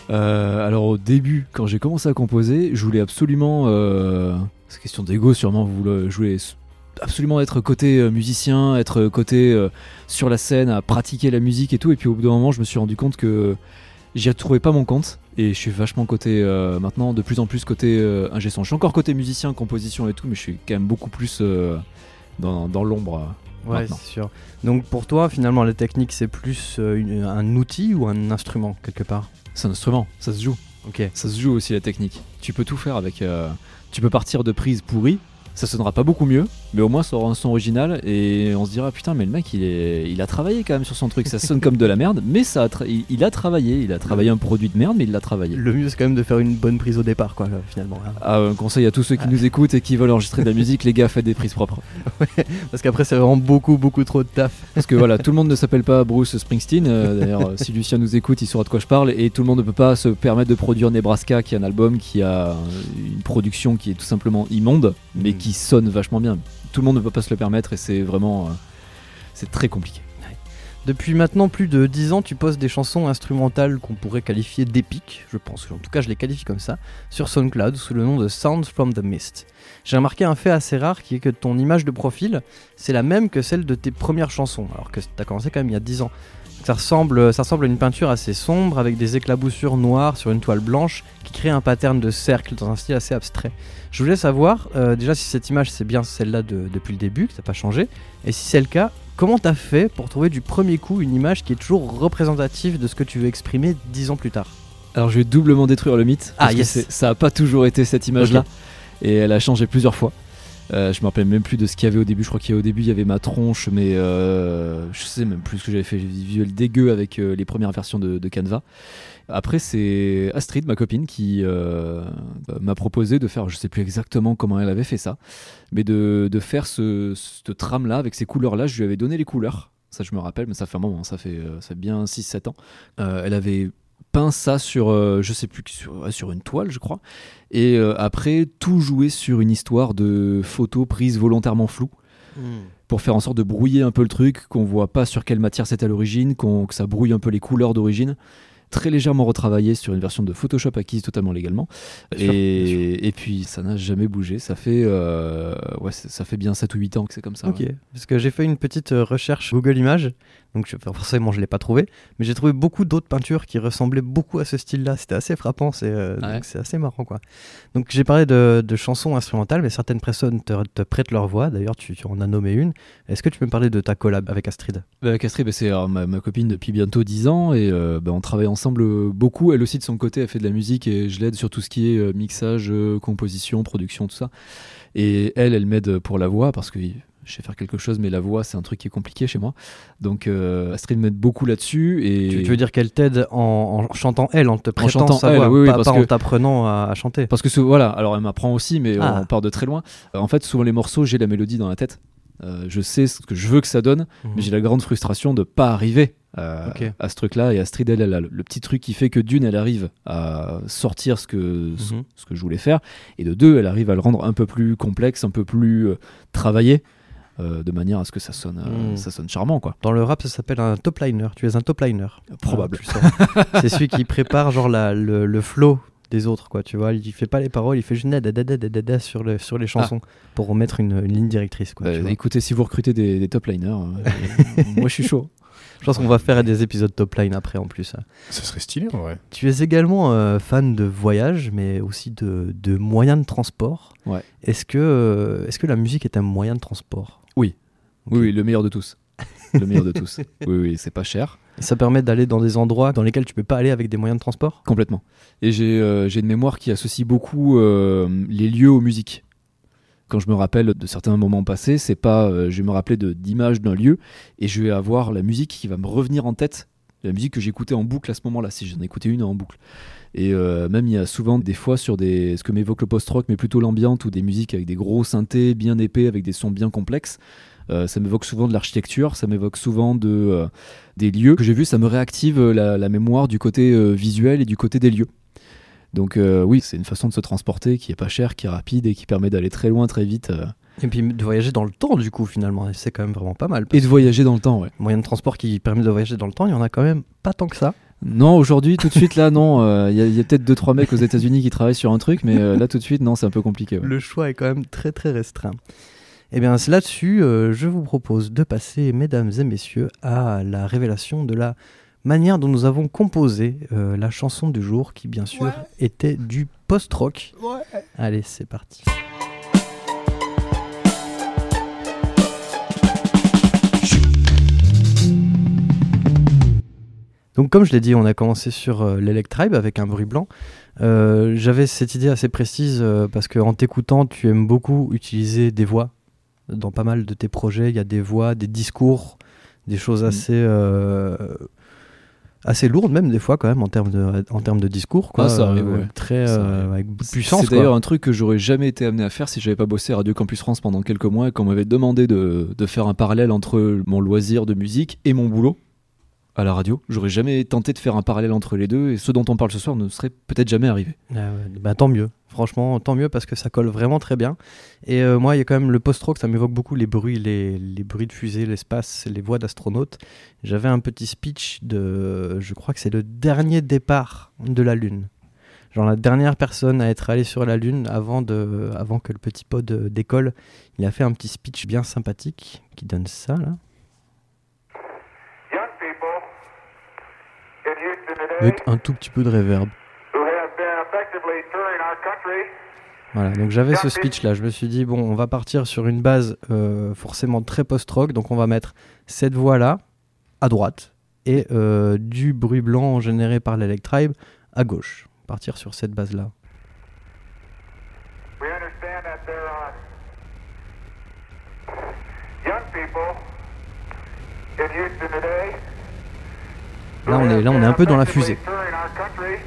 Euh, alors au début, quand j'ai commencé à composer, je voulais absolument, euh, c'est question d'ego sûrement, vous voulez- je voulais absolument être côté euh, musicien, être côté euh, sur la scène, à pratiquer la musique et tout. Et puis au bout d'un moment, je me suis rendu compte que j'y trouvais pas mon compte. Et je suis vachement côté euh, maintenant, de plus en plus côté euh, ingé son. Je suis encore côté musicien, composition et tout, mais je suis quand même beaucoup plus euh, dans, dans l'ombre. euh, Ouais, c'est sûr. Donc pour toi, finalement, la technique, c'est plus euh, une- un outil ou un instrument, quelque part? C'est un instrument, ça se joue. Ok. Ça se joue aussi la technique. Tu peux tout faire avec. euh, tu peux partir de prises pourries, ça sonnera pas beaucoup mieux, mais au moins ça aura un son original et on se dira putain mais le mec il, est, il a travaillé quand même sur son truc. Ça sonne comme de la merde, mais ça a tra- il, a travaillé. Il a travaillé un produit de merde, mais il l'a travaillé. Le mieux, c'est quand même de faire une bonne prise au départ, quoi, finalement. hein. Ah, un conseil à tous ceux qui nous écoutent et qui veulent enregistrer de la musique, les gars, faites des prises propres. [LAUGHS] Parce qu'après, c'est vraiment beaucoup, beaucoup trop de taf. Parce que voilà, tout le monde ne s'appelle pas Bruce Springsteen. euh, D'ailleurs, euh, si Lucien nous écoute, il saura de quoi je parle. Et tout le monde ne peut pas se permettre de produire Nebraska, qui est un album qui a une production qui est tout simplement immonde, mais Mm. qui sonne vachement bien. Tout le monde ne peut pas se le permettre et c'est vraiment. euh, c'est très compliqué. Depuis maintenant plus de 10 ans, tu poses des chansons instrumentales qu'on pourrait qualifier d'épiques, je pense, en tout cas je les qualifie comme ça, sur SoundCloud sous le nom de Sounds from the Mist. J'ai remarqué un fait assez rare qui est que ton image de profil, c'est la même que celle de tes premières chansons, alors que tu as commencé quand même il y a 10 ans. Ça ressemble, ça ressemble à une peinture assez sombre avec des éclaboussures noires sur une toile blanche qui crée un pattern de cercle dans un style assez abstrait. Je voulais savoir euh, déjà si cette image c'est bien celle-là de- depuis le début, que ça n'a pas changé, et si c'est le cas, comment t'as fait pour trouver du premier coup une image qui est toujours représentative de ce que tu veux exprimer dix ans plus tard? Alors, je vais doublement détruire le mythe. Ah, parce yes. Ça a pas toujours été cette image-là. Et elle a changé plusieurs fois. Euh, je me rappelle même plus de ce qu'il y avait au début. Je crois qu'au début, il y avait ma tronche, mais euh, je sais même plus ce que j'avais fait. J'ai des visuels dégueux avec euh, les premières versions de, de Canva. Après, c'est Astrid, ma copine, qui euh, m'a proposé de faire, je sais plus exactement comment elle avait fait ça, mais de, de faire ce, cette trame-là avec ces couleurs-là. Je lui avais donné les couleurs. Ça, je me rappelle, mais ça fait un moment, ça fait, euh, ça fait bien 6-7 ans. Euh, elle avait peint ça sur, euh, je sais plus, sur, sur une toile, je crois. Et après, tout jouer sur une histoire de photos prises volontairement floues pour faire en sorte de brouiller un peu le truc, qu'on voit pas sur quelle matière c'est à l'origine, qu'on- que ça brouille un peu les couleurs d'origine. Très légèrement retravaillé sur une version de Photoshop acquise totalement légalement. Bien sûr, et, et puis ça n'a jamais bougé. Ça fait, euh, ouais, ça ça fait bien 7 ou 8 ans que c'est comme ça. Ok, ouais. parce que j'ai fait une petite euh, recherche Google Images, donc je- forcément je l'ai pas trouvé, mais j'ai trouvé beaucoup d'autres peintures qui ressemblaient beaucoup à ce style-là. C'était assez frappant, c'est euh, ouais. assez marrant quoi. Donc j'ai parlé de, de chansons instrumentales, mais certaines personnes te, te prêtent leur voix. D'ailleurs, tu, tu en as nommé une. Est-ce que tu peux me parler de ta collab avec Astrid? Bah, Castri, bah, c'est ma, ma copine depuis bientôt 10 ans et euh, bah, on travaille ensemble euh, beaucoup. Elle aussi de son côté, elle fait de la musique et je l'aide sur tout ce qui est euh, mixage, composition, production, tout ça. Et elle, elle m'aide pour la voix parce que je sais faire quelque chose, mais la voix, c'est un truc qui est compliqué chez moi. Donc euh, Astrid m'aide beaucoup là-dessus. Et tu, tu veux dire qu'elle t'aide en, en chantant elle, en te prêtant chantant sa elle, voix, oui, oui, pas, parce pas en que- t'apprenant à, à chanter Parce que voilà, alors elle m'apprend aussi, mais Ah. on part de très loin. Euh, En fait, souvent les morceaux, j'ai la mélodie dans la tête. Euh, je sais ce que je veux que ça donne, Mhm. mais j'ai la grande frustration de pas arriver à, ce truc-là. Et Astrid, elle, elle a le, le petit truc qui fait que d'une, elle arrive à sortir ce que, ce, Mhm. ce que je voulais faire, et de deux, elle arrive à le rendre un peu plus complexe, un peu plus euh, travaillé. Euh, de manière à ce que ça sonne, euh, Mm. ça sonne charmant, quoi. Dans le rap, ça s'appelle un top liner. Tu es un top liner. Probable. [LAUGHS] C'est celui qui prépare genre la- le, le flow des autres, quoi. Tu vois, il fait pas les paroles, il fait juste da- da- da- da- da- da sur, le, sur les chansons pour remettre une, une ligne directrice, quoi. Euh, tu vois. écoutez, si vous recrutez des, des top liners, euh, [LAUGHS] moi je suis chaud. Je pense qu'on va faire des épisodes top line après en plus. hein. Ce serait stylé en vrai. Tu es également euh, fan de voyage, mais aussi de, de moyens de transport. Ouais. Est-ce que, euh, est-ce que la musique est un moyen de transport? Oui. Le meilleur de tous. Le meilleur de tous. [LAUGHS] Oui, oui, c'est pas cher. Ça permet d'aller dans des endroits dans lesquels tu peux pas aller avec des moyens de transport? Complètement. Et j'ai euh, j'ai une mémoire qui associe beaucoup euh, les lieux aux musiques. Quand je me rappelle de certains moments passés, c'est pas, euh, je vais me rappeler d'images d'un lieu et je vais avoir la musique qui va me revenir en tête, la musique que j'écoutais en boucle à ce moment-là, si j'en écoutais une en boucle. Et même il y a souvent des fois sur des, ce que m'évoque le post-rock, mais plutôt l'ambiante ou des musiques avec des gros synthés bien épais, avec des sons bien complexes. Euh, ça m'évoque souvent de l'architecture, ça m'évoque souvent de, euh, des lieux que j'ai vus, ça me réactive euh, la, la mémoire du côté visuel et du côté des lieux. Donc euh, oui, c'est une façon de se transporter qui est pas chère, qui est rapide et qui permet d'aller très loin, très vite. euh, Et puis de voyager dans le temps, du coup, finalement. C'est quand même vraiment pas mal. et de voyager dans le temps, ouais. moyen de transport qui permet de voyager dans le temps, il y en a quand même pas tant que ça. Non, aujourd'hui, tout de suite, là, non. Il y a, peut-être deux trois mecs aux États-Unis qui travaillent sur un truc, mais là, tout de suite, non, c'est un peu compliqué. ouais. Le choix est quand même très très restreint. Et bien c'est là-dessus, euh, je vous propose de passer, mesdames et messieurs, à la révélation de la manière dont nous avons composé euh, la chanson du jour, qui bien sûr était du post-rock. Allez, c'est parti. Donc comme je l'ai dit, on a commencé sur euh, l'Electribe avec un bruit blanc. Euh, J'avais cette idée assez précise euh, parce qu'en t'écoutant, tu aimes beaucoup utiliser des voix dans pas mal de tes projets. Il y a des voix, des discours, des choses assez, euh, assez lourdes même des fois quand même en termes de, en termes de discours. Quoi, Ah, ça arrive, Euh, ouais. Très Ça euh, arrive. avec beaucoup de puissance. C'est d'ailleurs un truc que j'aurais jamais été amené à faire si j'avais pas bossé à Radio Campus France pendant quelques mois et qu'on m'avait demandé de, de faire un parallèle entre mon loisir de musique et mon boulot à la radio. J'aurais jamais tenté de faire un parallèle entre les deux et ce dont on parle ce soir ne serait peut-être jamais arrivé. Bah, tant mieux, franchement, tant mieux parce que ça colle vraiment très bien. Et euh, moi, il y a quand même le post-rock, ça m'évoque beaucoup les bruits, les, les bruits de fusée, l'espace, les voix d'astronautes. J'avais un petit speech de, je crois que c'est le dernier départ de la Lune. Genre la dernière personne à être allée sur la Lune avant, de, avant que le petit pod euh, décolle. Il a fait un petit speech bien sympathique qui donne ça là. Young people in Houston today Avec un tout petit peu de reverb. Voilà, donc j'avais ce speech là, je me suis dit bon, on va partir sur une base euh, forcément très post-rock, donc on va mettre cette voix là à droite et euh, du bruit blanc généré par l'Electribe à gauche. Partir sur cette base là. We Là on est là on est un peu dans la fusée.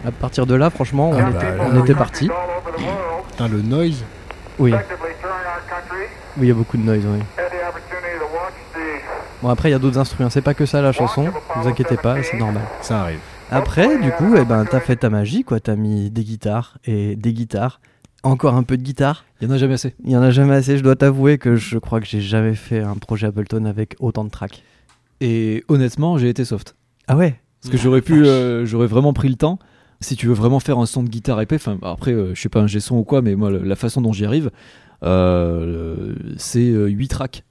À partir de là, franchement, on Ah était, bah, on là, était parti. Putain, le noise. Oui, oui, il y a beaucoup de noise. Oui. Bon après il y a d'autres instruments, c'est pas que ça la chanson. Vous inquiétez pas, c'est normal. Ça arrive. Après, du coup, eh ben t'as fait ta magie quoi. T'as mis des guitares et des guitares, encore un peu de guitare. Il y en a jamais assez. Il y en a jamais assez. Je dois t'avouer que je crois que j'ai jamais fait un projet Ableton avec autant de tracks. Et honnêtement, j'ai été soft. Ah ouais Parce que j'aurais pu, euh, j'aurais vraiment pris le temps. Si tu veux vraiment faire un son de guitare épais, enfin après, euh, je suis pas un son ou quoi, mais moi, la façon dont j'y arrive, euh, c'est 8 tracks.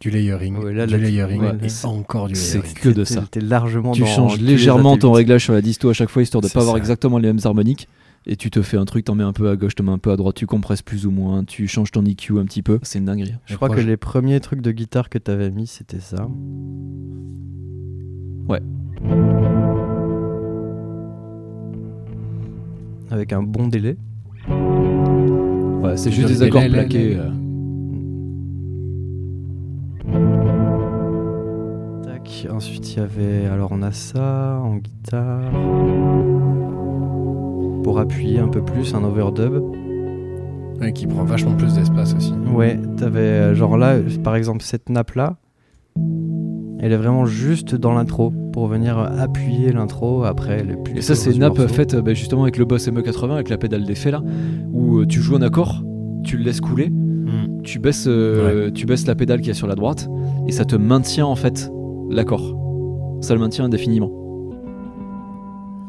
Du layering. Ouais, là, du là, layering. ouais, et c'est- encore du c'est layering. que de ça. T'es largement Tu dans changes légèrement ton AT8. réglage sur la disto à chaque fois, histoire de C'est pas avoir exactement les mêmes harmoniques. Et tu te fais un truc, t'en mets un peu à gauche, t'en mets un peu à droite, tu compresses plus ou moins, tu changes ton EQ un petit peu. C'est une dinguerie. Je crois que les premiers trucs de guitare que t'avais mis, c'était ça. Ouais. Avec un bon délai. Ouais, c'est juste des accords plaqués. euh. Tac. Ensuite, il y avait. Alors, on a ça en guitare. Pour appuyer un peu plus, un overdub. Ouais, qui prend vachement plus d'espace aussi. Ouais, t'avais. euh, Genre là, par exemple, cette nappe là. Elle est vraiment juste dans l'intro pour venir appuyer l'intro. Après, est plus. Et ça, c'est une nappe faite bah, justement avec le boss ME80, avec la pédale d'effet là, où euh, tu joues un accord, tu le laisses couler, tu baisses, euh, tu baisses la pédale qui est sur la droite et ça te maintient en fait l'accord. Ça le maintient indéfiniment.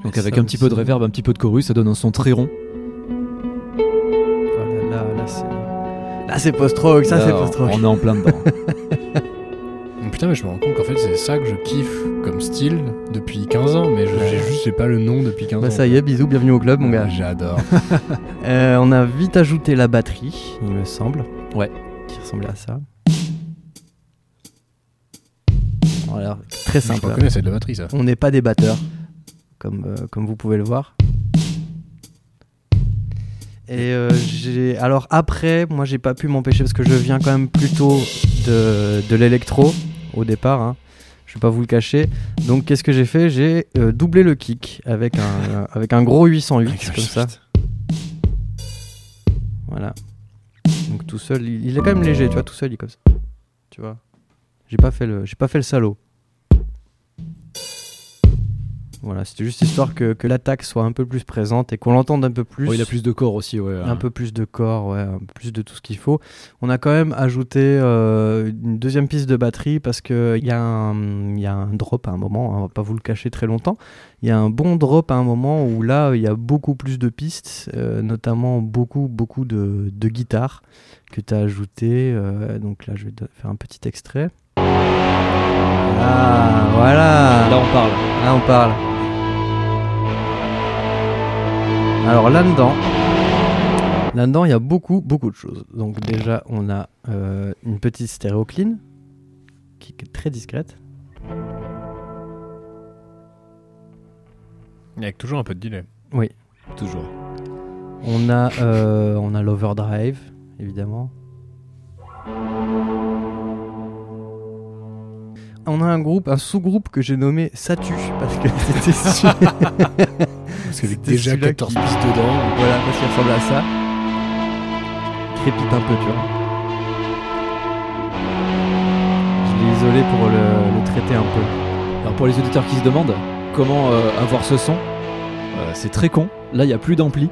Donc avec ça un petit peu de reverb, un petit peu de chorus, ça donne un son très rond. Voilà, là, là, c'est. Post-rock, ça, c'est post-rock. On est en plein dedans. [LAUGHS] Putain, mais je me rends compte qu'en fait, c'est ça que je kiffe comme style depuis 15 ans, mais je, j'ai juste j'ai pas le nom depuis 15 Bah, ans. ça y est, bisous, bienvenue au club, mon gars. J'adore. [LAUGHS] Euh, on a vite ajouté la batterie, il me semble. Ouais. Qui ressemblait à ça. Voilà, très je simple. reconnais, c'est de la batterie, ça. On n'est pas des batteurs, comme, euh, comme vous pouvez le voir. Et euh, j'ai. Alors après, moi j'ai pas pu m'empêcher parce que je viens quand même plutôt de, de l'électro au départ. hein. Je vais pas vous le cacher. Donc qu'est-ce que j'ai fait? J'ai euh, doublé le kick avec un, [LAUGHS] avec un gros 808 Avec un comme ça. 808. Voilà. Donc tout seul, il, il est quand même léger, tu vois, tout seul il est comme ça. Tu vois? J'ai pas fait le, j'ai pas fait le salaud. Voilà, c'était juste histoire que, que l'attaque soit un peu plus présente et qu'on l'entende un peu plus. Oh, il a plus de corps aussi, ouais. Un peu plus de corps, ouais, un peu plus de tout ce qu'il faut. On a quand même ajouté euh, une deuxième piste de batterie parce qu'il y, a un- il y a un drop à un moment, hein, on va pas vous le cacher très longtemps. Il y a un bon drop à un moment où là, il y a beaucoup plus de pistes, euh, notamment beaucoup, beaucoup de, de guitares que tu as ajouté. euh, donc là, je vais faire un petit extrait. Ah, voilà Là, on parle. Là, on parle. Alors là-dedans, là-dedans, il y a beaucoup, beaucoup de choses. Donc déjà, on a euh, une petite stéréo clean qui est très discrète. Avec toujours un peu de delay. Toujours. On a, euh, on a l'overdrive, évidemment. On a un groupe, un sous-groupe que j'ai nommé Satu parce que [LAUGHS] c'était Parce qu'il y avait déjà celui-là 14 qui- pistes dedans. Voilà, parce qu'il ressemble à ça. Crépite un peu, tu vois. Je l'ai isolé pour le, le traiter un peu. Alors pour les auditeurs qui se demandent comment euh, avoir ce son, euh, c'est très con. Là, il n'y a plus d'ampli.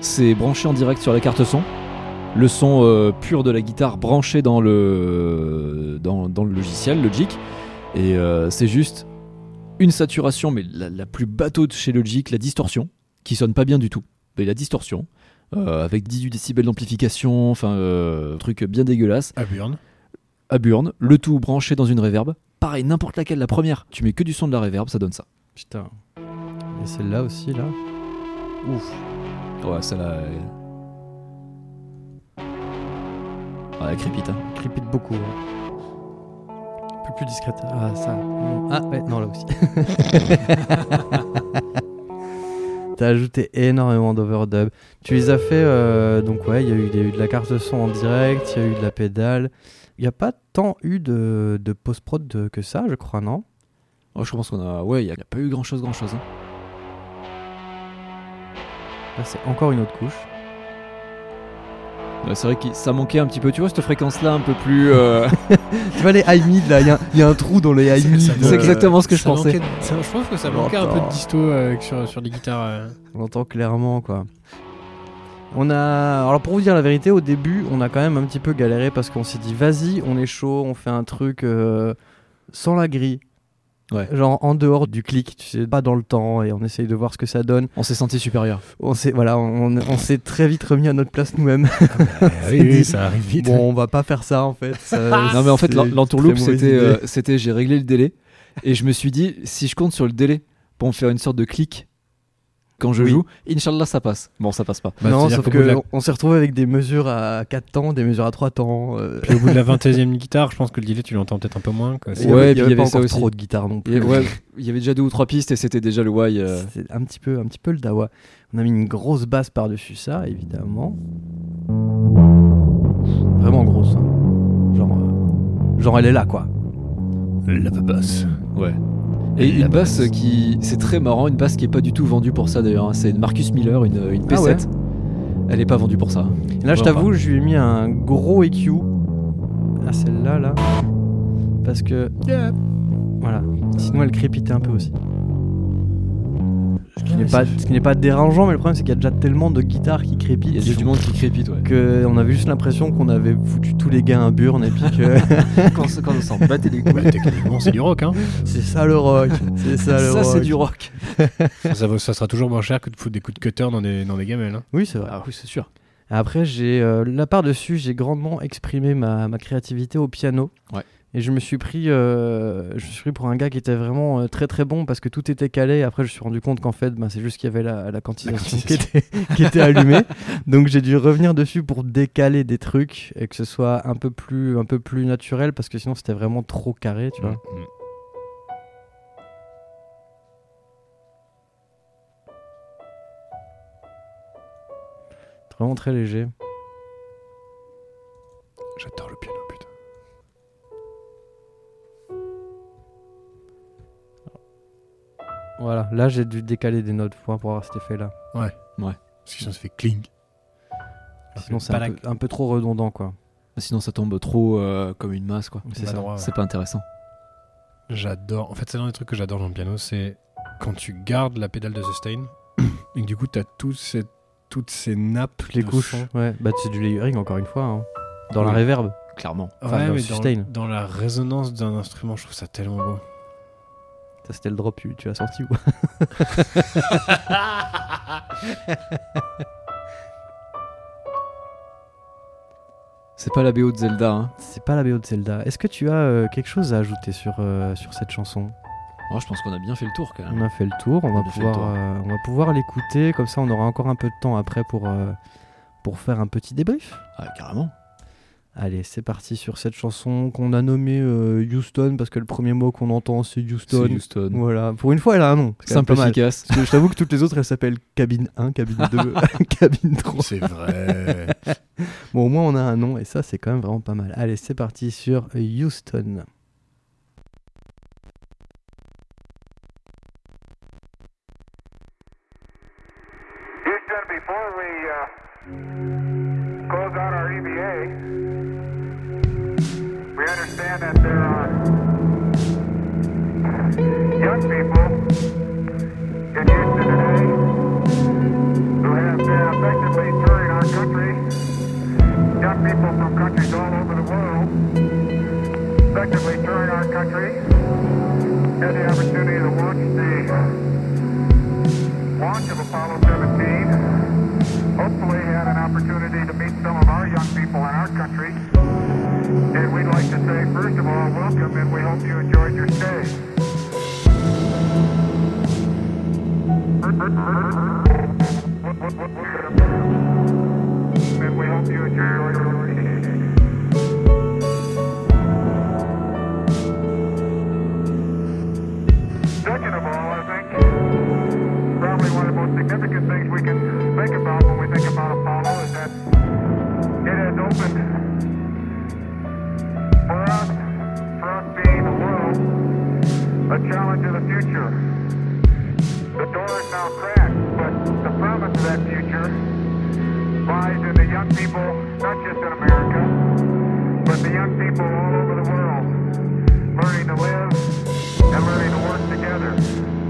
C'est branché en direct sur la carte son. Le son euh, pur de la guitare branché dans le, dans, dans le logiciel, Logic. Et euh, c'est juste une saturation, mais la, la plus bateau de chez Logic, la distorsion, qui sonne pas bien du tout. Mais la distorsion, euh, avec 18 décibels d'amplification, enfin, euh, truc bien dégueulasse À Burn. à Burn, le tout branché dans une reverb. Pareil, n'importe laquelle, la première, tu mets que du son de la reverb, ça donne ça. Putain. Et celle-là aussi, là. Ouf. Ouais, celle-là. elle- Ouais, elle crépite. Hein. Crépite beaucoup. hein. Plus discrète. Ah, ça. non. Ah, ouais, non, là aussi. [LAUGHS] T'as ajouté énormément d'overdub. Tu les as fait, euh, donc ouais, il y, a eu de la carte son en direct, il y a eu de la pédale. Il n'y a pas tant eu de, de post-prod que ça, je crois, non? Oh, je pense qu'on a. Ouais, il n'y a, pas eu grand-chose, grand-chose. hein. Là, c'est encore une autre couche. Ouais, c'est vrai que ça manquait un petit peu, tu vois, cette fréquence-là un peu plus. euh, [LAUGHS] tu vois les high mid là, il y, a- il y a un trou dans les high mid. C'est exactement ce que je pensais. manquait- ça- je pense que ça manquait un peu de disto euh, sur, sur les guitares. euh. On l'entend clairement quoi. On a. Alors pour vous dire la vérité, au début, on a quand même un petit peu galéré parce qu'on s'est dit vas-y, on est chaud, on fait un truc euh, sans la grille. Ouais. Genre en dehors du clic, tu sais, pas dans le temps et on essaye de voir ce que ça donne. On s'est senti supérieur. On s'est voilà, on, on s'est très vite remis à notre place nous-mêmes. Ah [LAUGHS] oui, oui, ça arrive vite. bon, on va pas faire ça en fait. ça- non, mais en fait, l'entourloupe, c'était. euh, c'était j'ai réglé le délai. Et je me suis dit, si je compte sur le délai pour me faire une sorte de clic quand je Oui. joue, Inch'Allah, ça passe. Bon, ça passe pas. Bah, non, sauf la- on s'est retrouvé avec des mesures à 4 temps, des mesures à 3 temps. euh, Puis au bout de la [LAUGHS] 21 e guitare, je pense que le delay, tu l'entends peut-être un peu moins. Quoi. il y avait- Ouais, il y avait il y pas avait ça encore aussi. trop de guitare non plus. Ouais, il y avait déjà deux ou trois pistes et c'était déjà le why. euh, C'est un petit peu, un petit peu le dawa. On a mis une grosse basse par-dessus ça, évidemment. Vraiment grosse. hein. Genre, euh, genre elle est là, quoi. La basse. Ouais. Et une basse qui. C'est très marrant, une basse qui est pas du tout vendue pour ça d'ailleurs. hein. C'est une Marcus Miller, une, une P7. Ah ouais Elle est pas vendue pour ça. Et là, je t'avoue, je lui ai mis un gros EQ à celle-là, là. Parce que. Voilà. Sinon, elle crépitait un peu aussi. Ce qui n'est pas, ce qui n'est pas dérangeant, mais le problème c'est qu'il y a déjà tellement de guitares qui crépitent. Il y a déjà du monde qui crépite, ouais. Que on avait juste l'impression qu'on avait foutu tous les gars à un burn et puis que [LAUGHS] quand, quand on s'en battait les couilles. Bah, techniquement, c'est du rock, hein. c'est ça le rock. C'est ça le Ça, rock. c'est du rock. ça, vaut- ça sera toujours moins cher que de foutre des coups de cutter dans des, dans des gamelles. Hein. Oui, c'est vrai. Ah oui, c'est sûr. Après, j'ai euh, là par-dessus, j'ai grandement exprimé ma, ma créativité au piano. Ouais. Et je me suis pris, euh, je me suis pris pour un gars qui était vraiment euh, très très bon parce que tout était calé. Après, je me suis rendu compte qu'en fait, ben, c'est juste qu'il y avait la, la quantisation, [LAUGHS] qui, était, qui était allumée. [LAUGHS] Donc, j'ai dû revenir dessus pour décaler des trucs et que ce soit un peu plus, un peu plus naturel parce que sinon, c'était vraiment trop carré, tu vois. Vraiment très léger. J'adore le piano, Voilà, là, j'ai dû décaler des notes pour avoir cet effet-là. Parce que sinon, ça fait cling. Sinon, c'est un, la- peu- un peu trop redondant, quoi. Sinon, ça tombe trop euh, comme une masse, quoi. C'est ça. droit, ouais. C'est pas intéressant. J'adore. En fait, c'est l'un des trucs que j'adore dans le piano, c'est quand tu gardes la pédale de sustain [COUGHS] et que du coup, t'as toutes ces, toutes ces nappes, les de couches. son. Ouais, bah c'est du layering encore une fois. hein. Dans la Oui. reverb. Clairement. Enfin, ouais, dans le mais sustain. dans, dans la résonance d'un instrument, je trouve ça tellement beau. Ça c'était le drop, tu, tu l'as senti ou [LAUGHS] C'est pas la BO de Zelda, hein. C'est pas la BO de Zelda. Est-ce que tu as euh, quelque chose à ajouter sur, euh, sur cette chanson? Moi, je pense qu'on a bien fait le tour, quand même. On a fait le tour, on On va pouvoir, tour. euh, on va pouvoir l'écouter, comme ça on aura encore un peu de temps après pour, euh, pour faire un petit débrief. Ah, carrément. Allez, c'est parti sur cette chanson qu'on a nommée euh, Houston parce que le premier mot qu'on entend c'est Houston. C'est Houston. Voilà, pour une fois elle a un nom. c'est pas mal. efficace. Parce que je t'avoue que toutes les autres elles s'appellent cabine 1, cabine 2, [LAUGHS] [LAUGHS] cabine 3. C'est vrai. Bon, au moins on a un nom et ça c'est quand même vraiment pas mal. Allez, c'est parti sur Houston. Houston, before we uh, close out our EVA, we understand that there are young people in Houston today who have been effectively touring our country. Young people from countries all over the world, effectively touring our country, had the opportunity to watch the launch of Apollo 17. Hopefully had an opportunity to meet some of our young people in our country. And we'd like to say, first of all, welcome and we hope you enjoyed your stay. And we hope you enjoyed your stay. Second of all, I think probably one of the most significant things we can think about when we think about Apollo a challenge of the future. The door is now cracked, but the promise of that future lies in the young people, not just in America, but the young people all over the world, learning to live and learning to work together.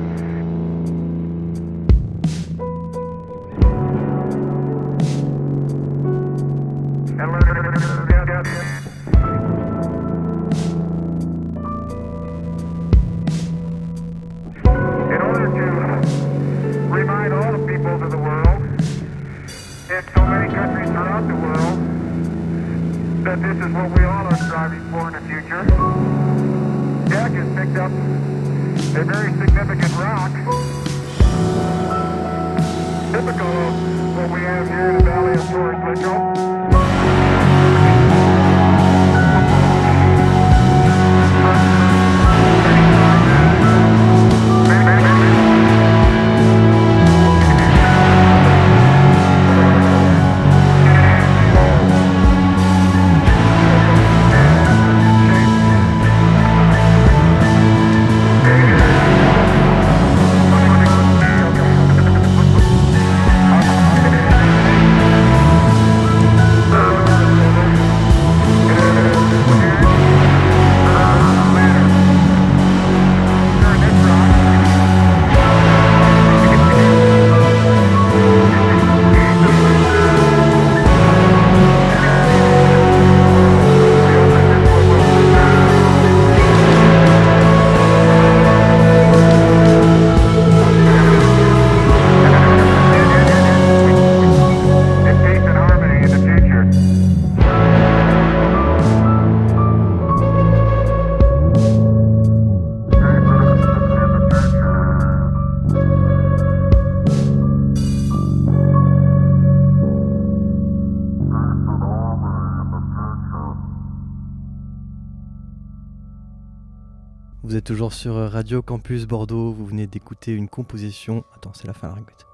Radio Campus Bordeaux. Vous venez d'écouter une composition. Attends, c'est la fin, répète.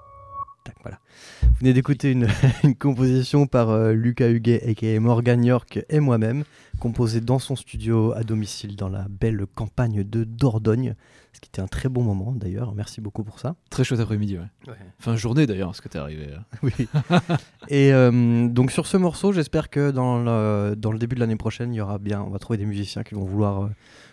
Tac, voilà. Vous venez d'écouter une, [LAUGHS] une composition par euh, Lucas Huguet, aka Morgan York et moi-même, composée dans son studio à domicile dans la belle campagne de Dordogne. Ce qui était un très bon moment d'ailleurs. Merci beaucoup pour ça. Très chouette après-midi, ouais. Enfin, journée d'ailleurs, parce que t'es arrivé. hein. [LAUGHS] Oui. et euh, donc sur ce morceau, j'espère que dans le, dans le début de l'année prochaine, il y aura bien, on va trouver des musiciens qui vont vouloir euh,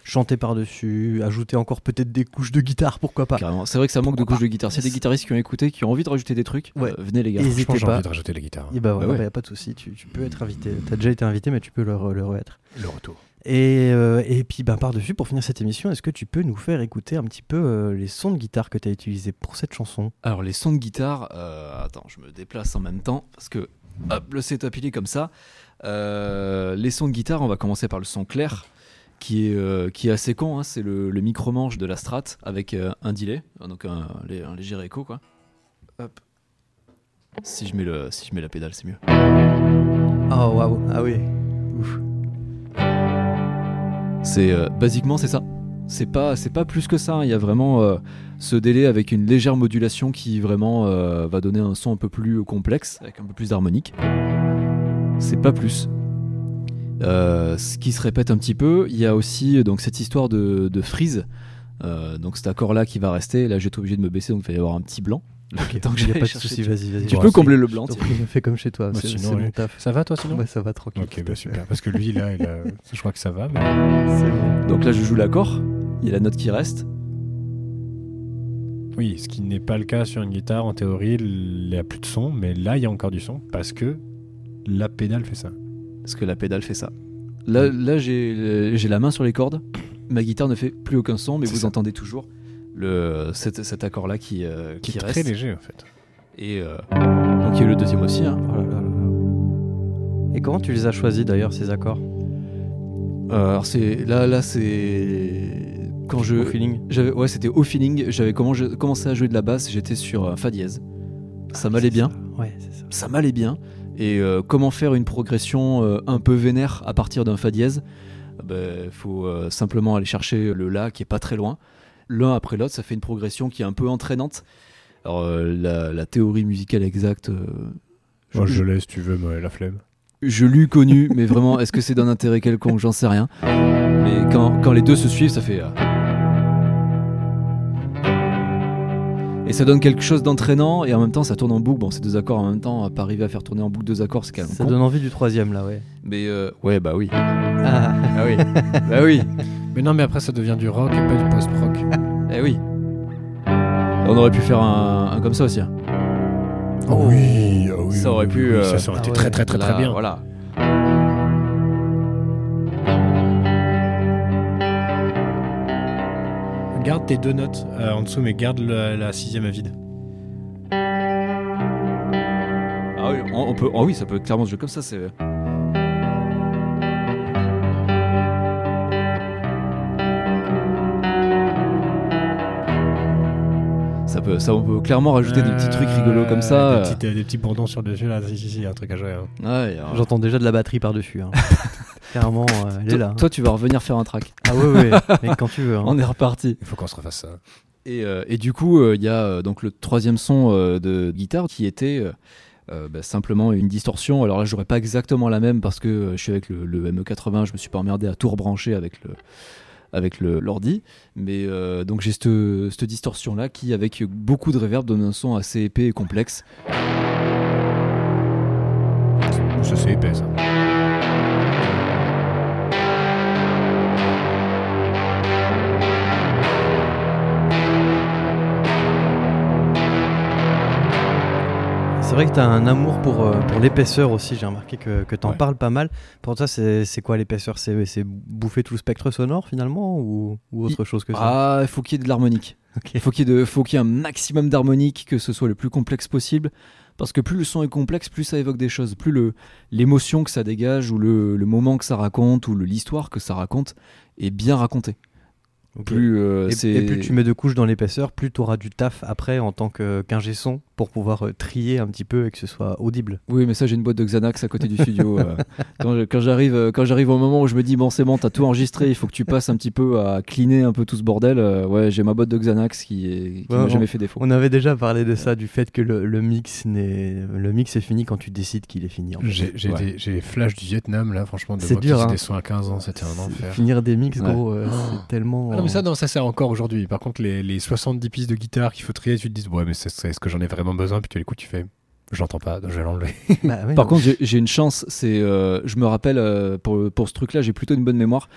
chanter par-dessus, ajouter encore peut-être des couches de guitare, pourquoi pas. Carrément. C'est vrai que ça manque de couches de guitare. S'il y a des guitaristes qui ont écouté, qui ont envie de rajouter des trucs, Ouais. euh, venez les gars. N'hésitez Franchement, j'ai pas. envie de rajouter la guitare. Et bah voilà, Bah ouais. bah y a pas de souci, tu, tu peux être invité. T'as déjà été invité, mais tu peux le, re- le re-être. Le retour. Et, euh, et puis ben, par-dessus, pour finir cette émission, est-ce que tu peux nous faire écouter un petit peu euh, les sons de guitare que tu as utilisés pour cette chanson? Alors les sons de guitare, euh, attends, je me déplace en même temps parce que hop, le setup il est comme ça. Euh, les sons de guitare, on va commencer par le son clair, qui est, euh, qui est assez con. hein, c'est le, le micro-manche de la Strat avec euh, un delay, donc un, lé- un léger écho quoi. Hop. Si je mets le, si je mets la pédale, c'est mieux. Oh waouh, ah oui. Ouf. C'est euh, basiquement c'est ça. C'est pas c'est pas plus que ça. hein. Il y a vraiment euh, ce délai avec une légère modulation qui vraiment euh, va donner un son un peu plus complexe avec un peu plus d'harmonique. C'est pas plus. Euh, ce qui se répète un petit peu, il y a aussi donc cette histoire de, de freeze. Euh, donc cet accord là qui va rester. Là j'ai obligé de me baisser donc il va y avoir un petit blanc. Ok, [LAUGHS] Tant que y a j'aille pas de souci, vas-y, vas-y. Tu Bon, peux combler le blanc. Tiens. [LAUGHS] Fais comme chez toi, Bah, sinon, mon taf. Ça va toi sinon Ouais, ça va tranquille. Ok, bah super. Parce que lui là, il a- je crois que ça va. Mais... [LAUGHS] Donc là je joue l'accord. Il y a la note qui reste. Oui, ce qui n'est pas le cas sur une guitare. En théorie, il n'y a plus de son, mais là, il y a encore du son parce que la pédale fait ça. Parce que la pédale fait ça. Là, là j'ai j'ai la main sur les cordes. Ma guitare ne fait plus aucun son, mais vous ça. entendez toujours le, cet, cet accord-là qui, euh, Qui qui est reste. très léger en fait. Et euh, donc il y a eu le deuxième aussi. hein. Oh là là là là. Et comment tu les as choisis d'ailleurs ces accords? Euh, alors c'est là, là c'est quand je Au feeling j'avais ouais c'était au feeling. J'avais commencé à jouer de la basse. J'étais sur un fa dièse. Ça m'allait bien. Ouais, c'est ça. ça m'allait bien. Et euh, comment faire une progression euh, un peu vénère à partir d'un fa dièse? Il faut euh, simplement aller chercher le la qui est pas très loin. L'un après l'autre, ça fait une progression qui est un peu entraînante. Alors la, la théorie musicale exacte, je, Moi, je laisse, tu veux, mais la flemme. je l'eus connue, mais vraiment, est-ce que c'est d'un intérêt quelconque? J'en sais rien. Mais quand, quand les deux se suivent, ça fait. Et ça donne quelque chose d'entraînant et en même temps ça tourne en boucle. Bon, ces deux accords en même temps, pas arriver à faire tourner en boucle deux accords, c'est quand même Ça con. donne envie du troisième là, ouais. Mais euh, ouais, bah oui. Ah. Ah oui. [LAUGHS] bah oui. Mais non, mais après, ça devient du rock et pas du post-rock. [LAUGHS] Eh oui. On aurait pu faire un, un comme ça aussi. hein. Oh oui, ah oui, Ça aurait oui, pu, oui, euh, ça, aurait ah été ouais, très très très Là, très bien. Voilà. Garde tes deux notes euh, en dessous, mais garde la, la sixième à vide. Ah oui, on, on peut. Ah oui, ça peut clairement se jouer comme ça. C'est. Ça peut, ça on peut clairement rajouter des petits trucs rigolos comme ça. Des, euh. petites- des petits bourdons sur le dessus là. Si, si, si, il y a un truc à jouer. hein. Ouais, et alors- J'entends déjà de la batterie par-dessus. hein. [LAUGHS] Clairement, euh, elle est toi, là. hein. toi, tu vas revenir faire un track. Ah ouais, ouais, [LAUGHS] mais quand tu veux. hein. On est reparti. Il faut qu'on se refasse ça. Et, euh, et du coup, euh, il y a euh, donc le troisième son euh, de guitare qui était bah, simplement une distorsion. Alors là, j'aurais pas exactement la même parce que euh, je suis avec le, le ME80, je me suis pas emmerdé à tout rebrancher avec le avec l'ordi, mais euh, donc j'ai cette, cette distorsion là qui, avec beaucoup de reverb, donne un son assez épais et complexe. Ça, c'est épais ça. Vrai que tu as un amour pour, euh, pour l'épaisseur aussi, j'ai remarqué que, que tu en Ouais. parles pas mal. Pour toi, c'est c'est quoi l'épaisseur? C'est c'est bouffer tout le spectre sonore finalement ou, ou autre chose que ça? Ah, il faut qu'il y ait de l'harmonique. Ok. Il faut qu'il y, y ait un maximum d'harmonique, que ce soit le plus complexe possible. Parce que plus le son est complexe, plus ça évoque des choses. Plus le- l'émotion que ça dégage, ou le, le moment que ça raconte, ou l'histoire que ça raconte, est bien racontée. Plus euh, Et, plus tu mets de couches dans l'épaisseur, plus tu auras du taf après en tant que- qu'ingé son pour pouvoir euh, trier un petit peu et que ce soit audible. Oui, mais ça, j'ai une boîte de Xanax à côté du studio. euh. [LAUGHS] quand j'arrive, quand j'arrive au moment où je me dis bon, c'est bon, t'as tout enregistré, il faut que tu passes un petit peu à cleaner un peu tout ce bordel. euh, ouais, j'ai ma boîte de Xanax qui, est, qui Ouais, m'a on- jamais fait défaut. On avait déjà parlé de ça, du fait que le, le mix n'est le mix est fini quand tu décides qu'il est fini. en fait. J'ai Ouais. des, flashs du Vietnam là, franchement, de moi qui dur, faisais hein. des soins à 15 ans, c'était un enfer. Finir des mix, Ouais. gros, c'est tellement. Ah mais ça, non, ça sert encore aujourd'hui. Par contre, les, les 70 pistes de guitare qu'il faut trier, tu te dis, ouais, mais c'est c'est ce que j'en ai vraiment besoin? Puis tu l'écoutes, tu fais, j'entends pas, donc je vais l'enlever. Bah [LAUGHS] ouais, Par non. contre, j'ai- j'ai une chance, c'est, euh, je me rappelle euh, pour, pour ce truc-là, j'ai plutôt une bonne mémoire.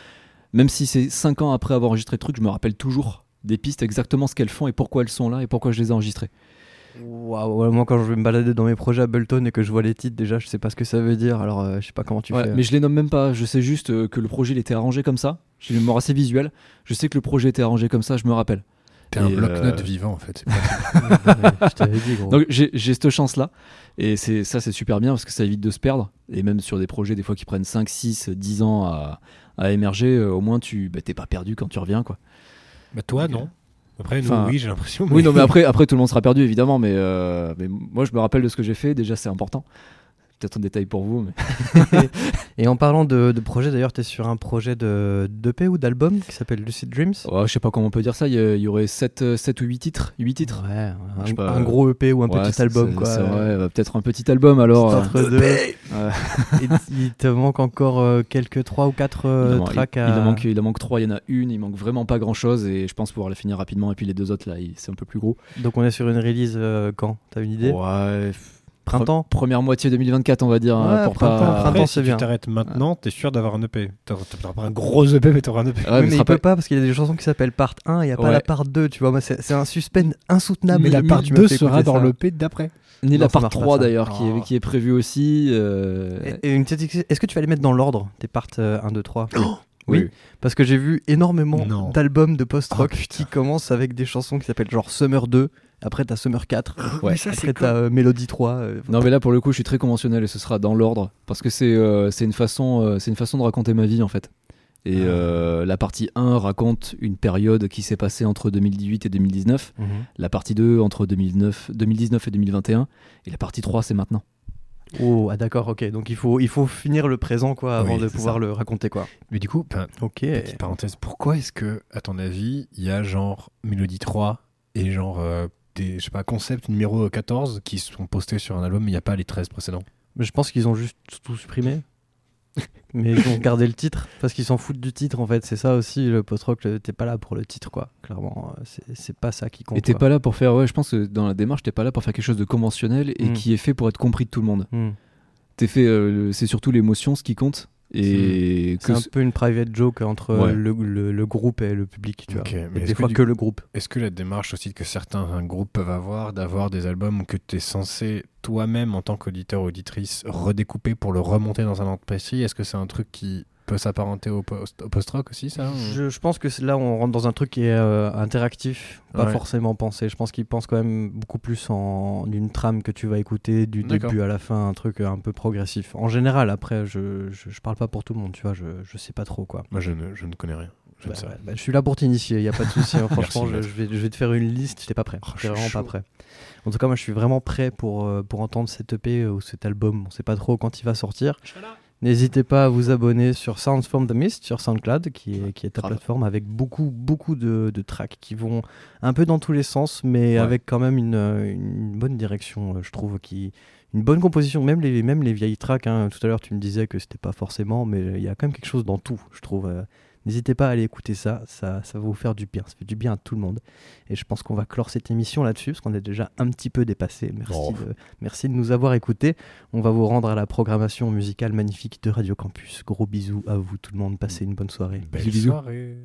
Même si c'est 5 ans après avoir enregistré le truc, je me rappelle toujours des pistes, exactement ce qu'elles font et pourquoi elles sont là et pourquoi je les ai enregistrées. Waouh, ouais, moi quand je vais me balader dans mes projets Ableton et que je vois les titres, déjà je sais pas ce que ça veut dire, alors euh, je sais pas comment tu Ouais, fais. mais je les nomme même pas, je sais juste euh, que le projet il était arrangé comme ça. J'ai une mémoire assez visuelle. Je sais que le projet était arrangé comme ça, je me rappelle. T'es un Et, bloc-notes euh, vivant, en fait. c'est pas- [LAUGHS] je t'avais dit, gros. Donc j'ai cette chance-là. Et c'est ça, c'est super bien parce que ça évite de se perdre. Et même sur des projets, des fois qui prennent 5, 6, 10 ans à, à émerger, euh, au moins tu bah, t'es pas perdu quand tu reviens. quoi. Bah, toi, non. Après, nous, Enfin, oui, j'ai l'impression. Oui, non, mais [LAUGHS] après, après tout le monde sera perdu évidemment. Mais, euh, mais moi, je me rappelle de ce que j'ai fait. Déjà, c'est important. Peut-être un détail pour vous. Mais... [LAUGHS] Et en parlant de, de projet, d'ailleurs, tu es sur un projet de d'EP ou d'album qui s'appelle Lucid Dreams? Ouais, je sais pas comment on peut dire ça. Il y, aurait 7, ou 8 titres. 8 titres. Ouais, un, pas, un gros EP ou un Ouais, petit album, quoi. vrai, euh, peut-être un petit album alors. euh, Entre deux. ouais. Et il te manque encore euh, quelques 3 ou 4 Il en, man- tracks il- à... il en manque, il en manque 3, il y en a une, il manque vraiment pas grand chose et je pense pouvoir la finir rapidement. Et puis les deux autres là, c'est un peu plus gros. Donc on est sur une release euh, quand? T'as une idée? Ouais. Printemps Pre- Première moitié 2024, on va dire. hein, Ouais, pour printemps, pas... printemps. Après, c'est si bien. tu t'arrêtes maintenant, t'es sûr d'avoir un EP. T'auras pas un gros EP, mais t'auras un EP. Ouais, mais mais il sera peut pas- pas parce qu'il y a des chansons qui s'appellent part 1 et il n'y a pas la part 2, tu vois. C'est un suspense insoutenable. mais la part tu m'as 2 fait sera dans l'EP d'après. Ni Non, la part marche pas, 3 ça. d'ailleurs, qui, Oh. est, qui est prévue aussi. euh, Et, et une petite ex- Est-ce que tu vas les mettre dans l'ordre Tes parts euh, 1, 2, 3 oui. oui. Parce que j'ai vu énormément d'albums de post-rock Oh, qui commencent avec des chansons qui s'appellent genre Summer 2, après t'as Summer 4, Ouais. après t'as euh, Melody 3. euh, Non mais là pour le coup je suis très conventionnel et ce sera dans l'ordre parce que c'est euh, c'est une façon euh, c'est une façon de raconter ma vie en fait. Et Ah. euh, la partie 1 raconte une période qui s'est passée entre 2018 et 2019, mhm. la partie 2 entre 2009, 2019 et 2021 et la partie 3 c'est maintenant. Oh, ah d'accord, ok. Donc il faut, il faut finir le présent quoi avant Oui, de pouvoir ça. le raconter quoi. Mais du coup, ben, Ok. petite parenthèse, pourquoi est-ce que, à ton avis, il y a genre Mélodie 3 et genre euh, des, je sais pas, concept numéro 14 qui sont postés sur un album, mais il n'y a pas les 13 précédents Mais je pense qu'ils ont juste tout supprimé. [LAUGHS] Mais ils ont gardé le titre parce qu'ils s'en foutent du titre en fait. C'est ça aussi le post-rock. T'es pas là pour le titre quoi. Clairement, euh, c'est- pas ça qui compte. Et t'es pas là pour faire ouais je pense que dans la démarche t'es pas là pour faire quelque chose de conventionnel et Mm. qui est fait pour être compris de tout le monde. Hmm. T'es fait euh, c'est surtout l'émotion ce qui compte et C'est que un peu une private joke entre Ouais. le, le- le groupe et le public, tu Ok, vois. mais Et des que fois du- que le groupe. Est-ce que la démarche aussi que certains groupes peuvent avoir d'avoir des albums que tu es censé toi-même en tant qu'auditeur ou auditrice redécouper pour le remonter dans un ordre précis, est-ce que c'est un truc qui peut s'apparenter au, post- au post-rock aussi ça ou- Je, je pense que là, on rentre dans un truc qui est euh, interactif, pas Ouais. forcément pensé. Je pense qu'ils pensent quand même beaucoup plus en d'une trame que tu vas écouter du D'accord. début à la fin, un truc un peu progressif. En général, après, je, je, je parle pas pour tout le monde, tu vois, je, je sais pas trop quoi. Moi je ne, je ne connais rien. Je Bah, ouais, bah, je suis là pour t'initier, il y a pas de souci. hein. [LAUGHS] Franchement, je, je vais, je vais te faire une liste, j'étais pas prêt. Oh, je J'étais vraiment pas prêt. En tout cas, moi, je suis vraiment prêt pour, euh, pour entendre cet EP ou cet album. On sait pas trop quand il va sortir. N'hésitez pas à vous abonner sur Sounds from the Mist sur SoundCloud, qui est, qui est ta grave. plateforme, avec beaucoup, beaucoup de, de tracks qui vont un peu dans tous les sens, mais Ouais. avec quand même une, euh, une bonne direction, euh, je trouve, qui une bonne composition. Même les, même les vieilles tracks, hein, tout à l'heure tu me disais que c'était pas forcément, mais il y a quand même quelque chose dans tout, je trouve. N'hésitez pas à aller écouter ça, ça, ça va vous faire du bien, ça fait du bien à tout le monde. Et je pense qu'on va clore cette émission là-dessus, parce qu'on est déjà un petit peu dépassé. Merci, Oh. de, merci de nous avoir écoutés. On va vous rendre à la programmation musicale magnifique de Radio Campus. Gros bisous à vous tout le monde, passez une bonne soirée. Belle Bisous, bisous. soirée.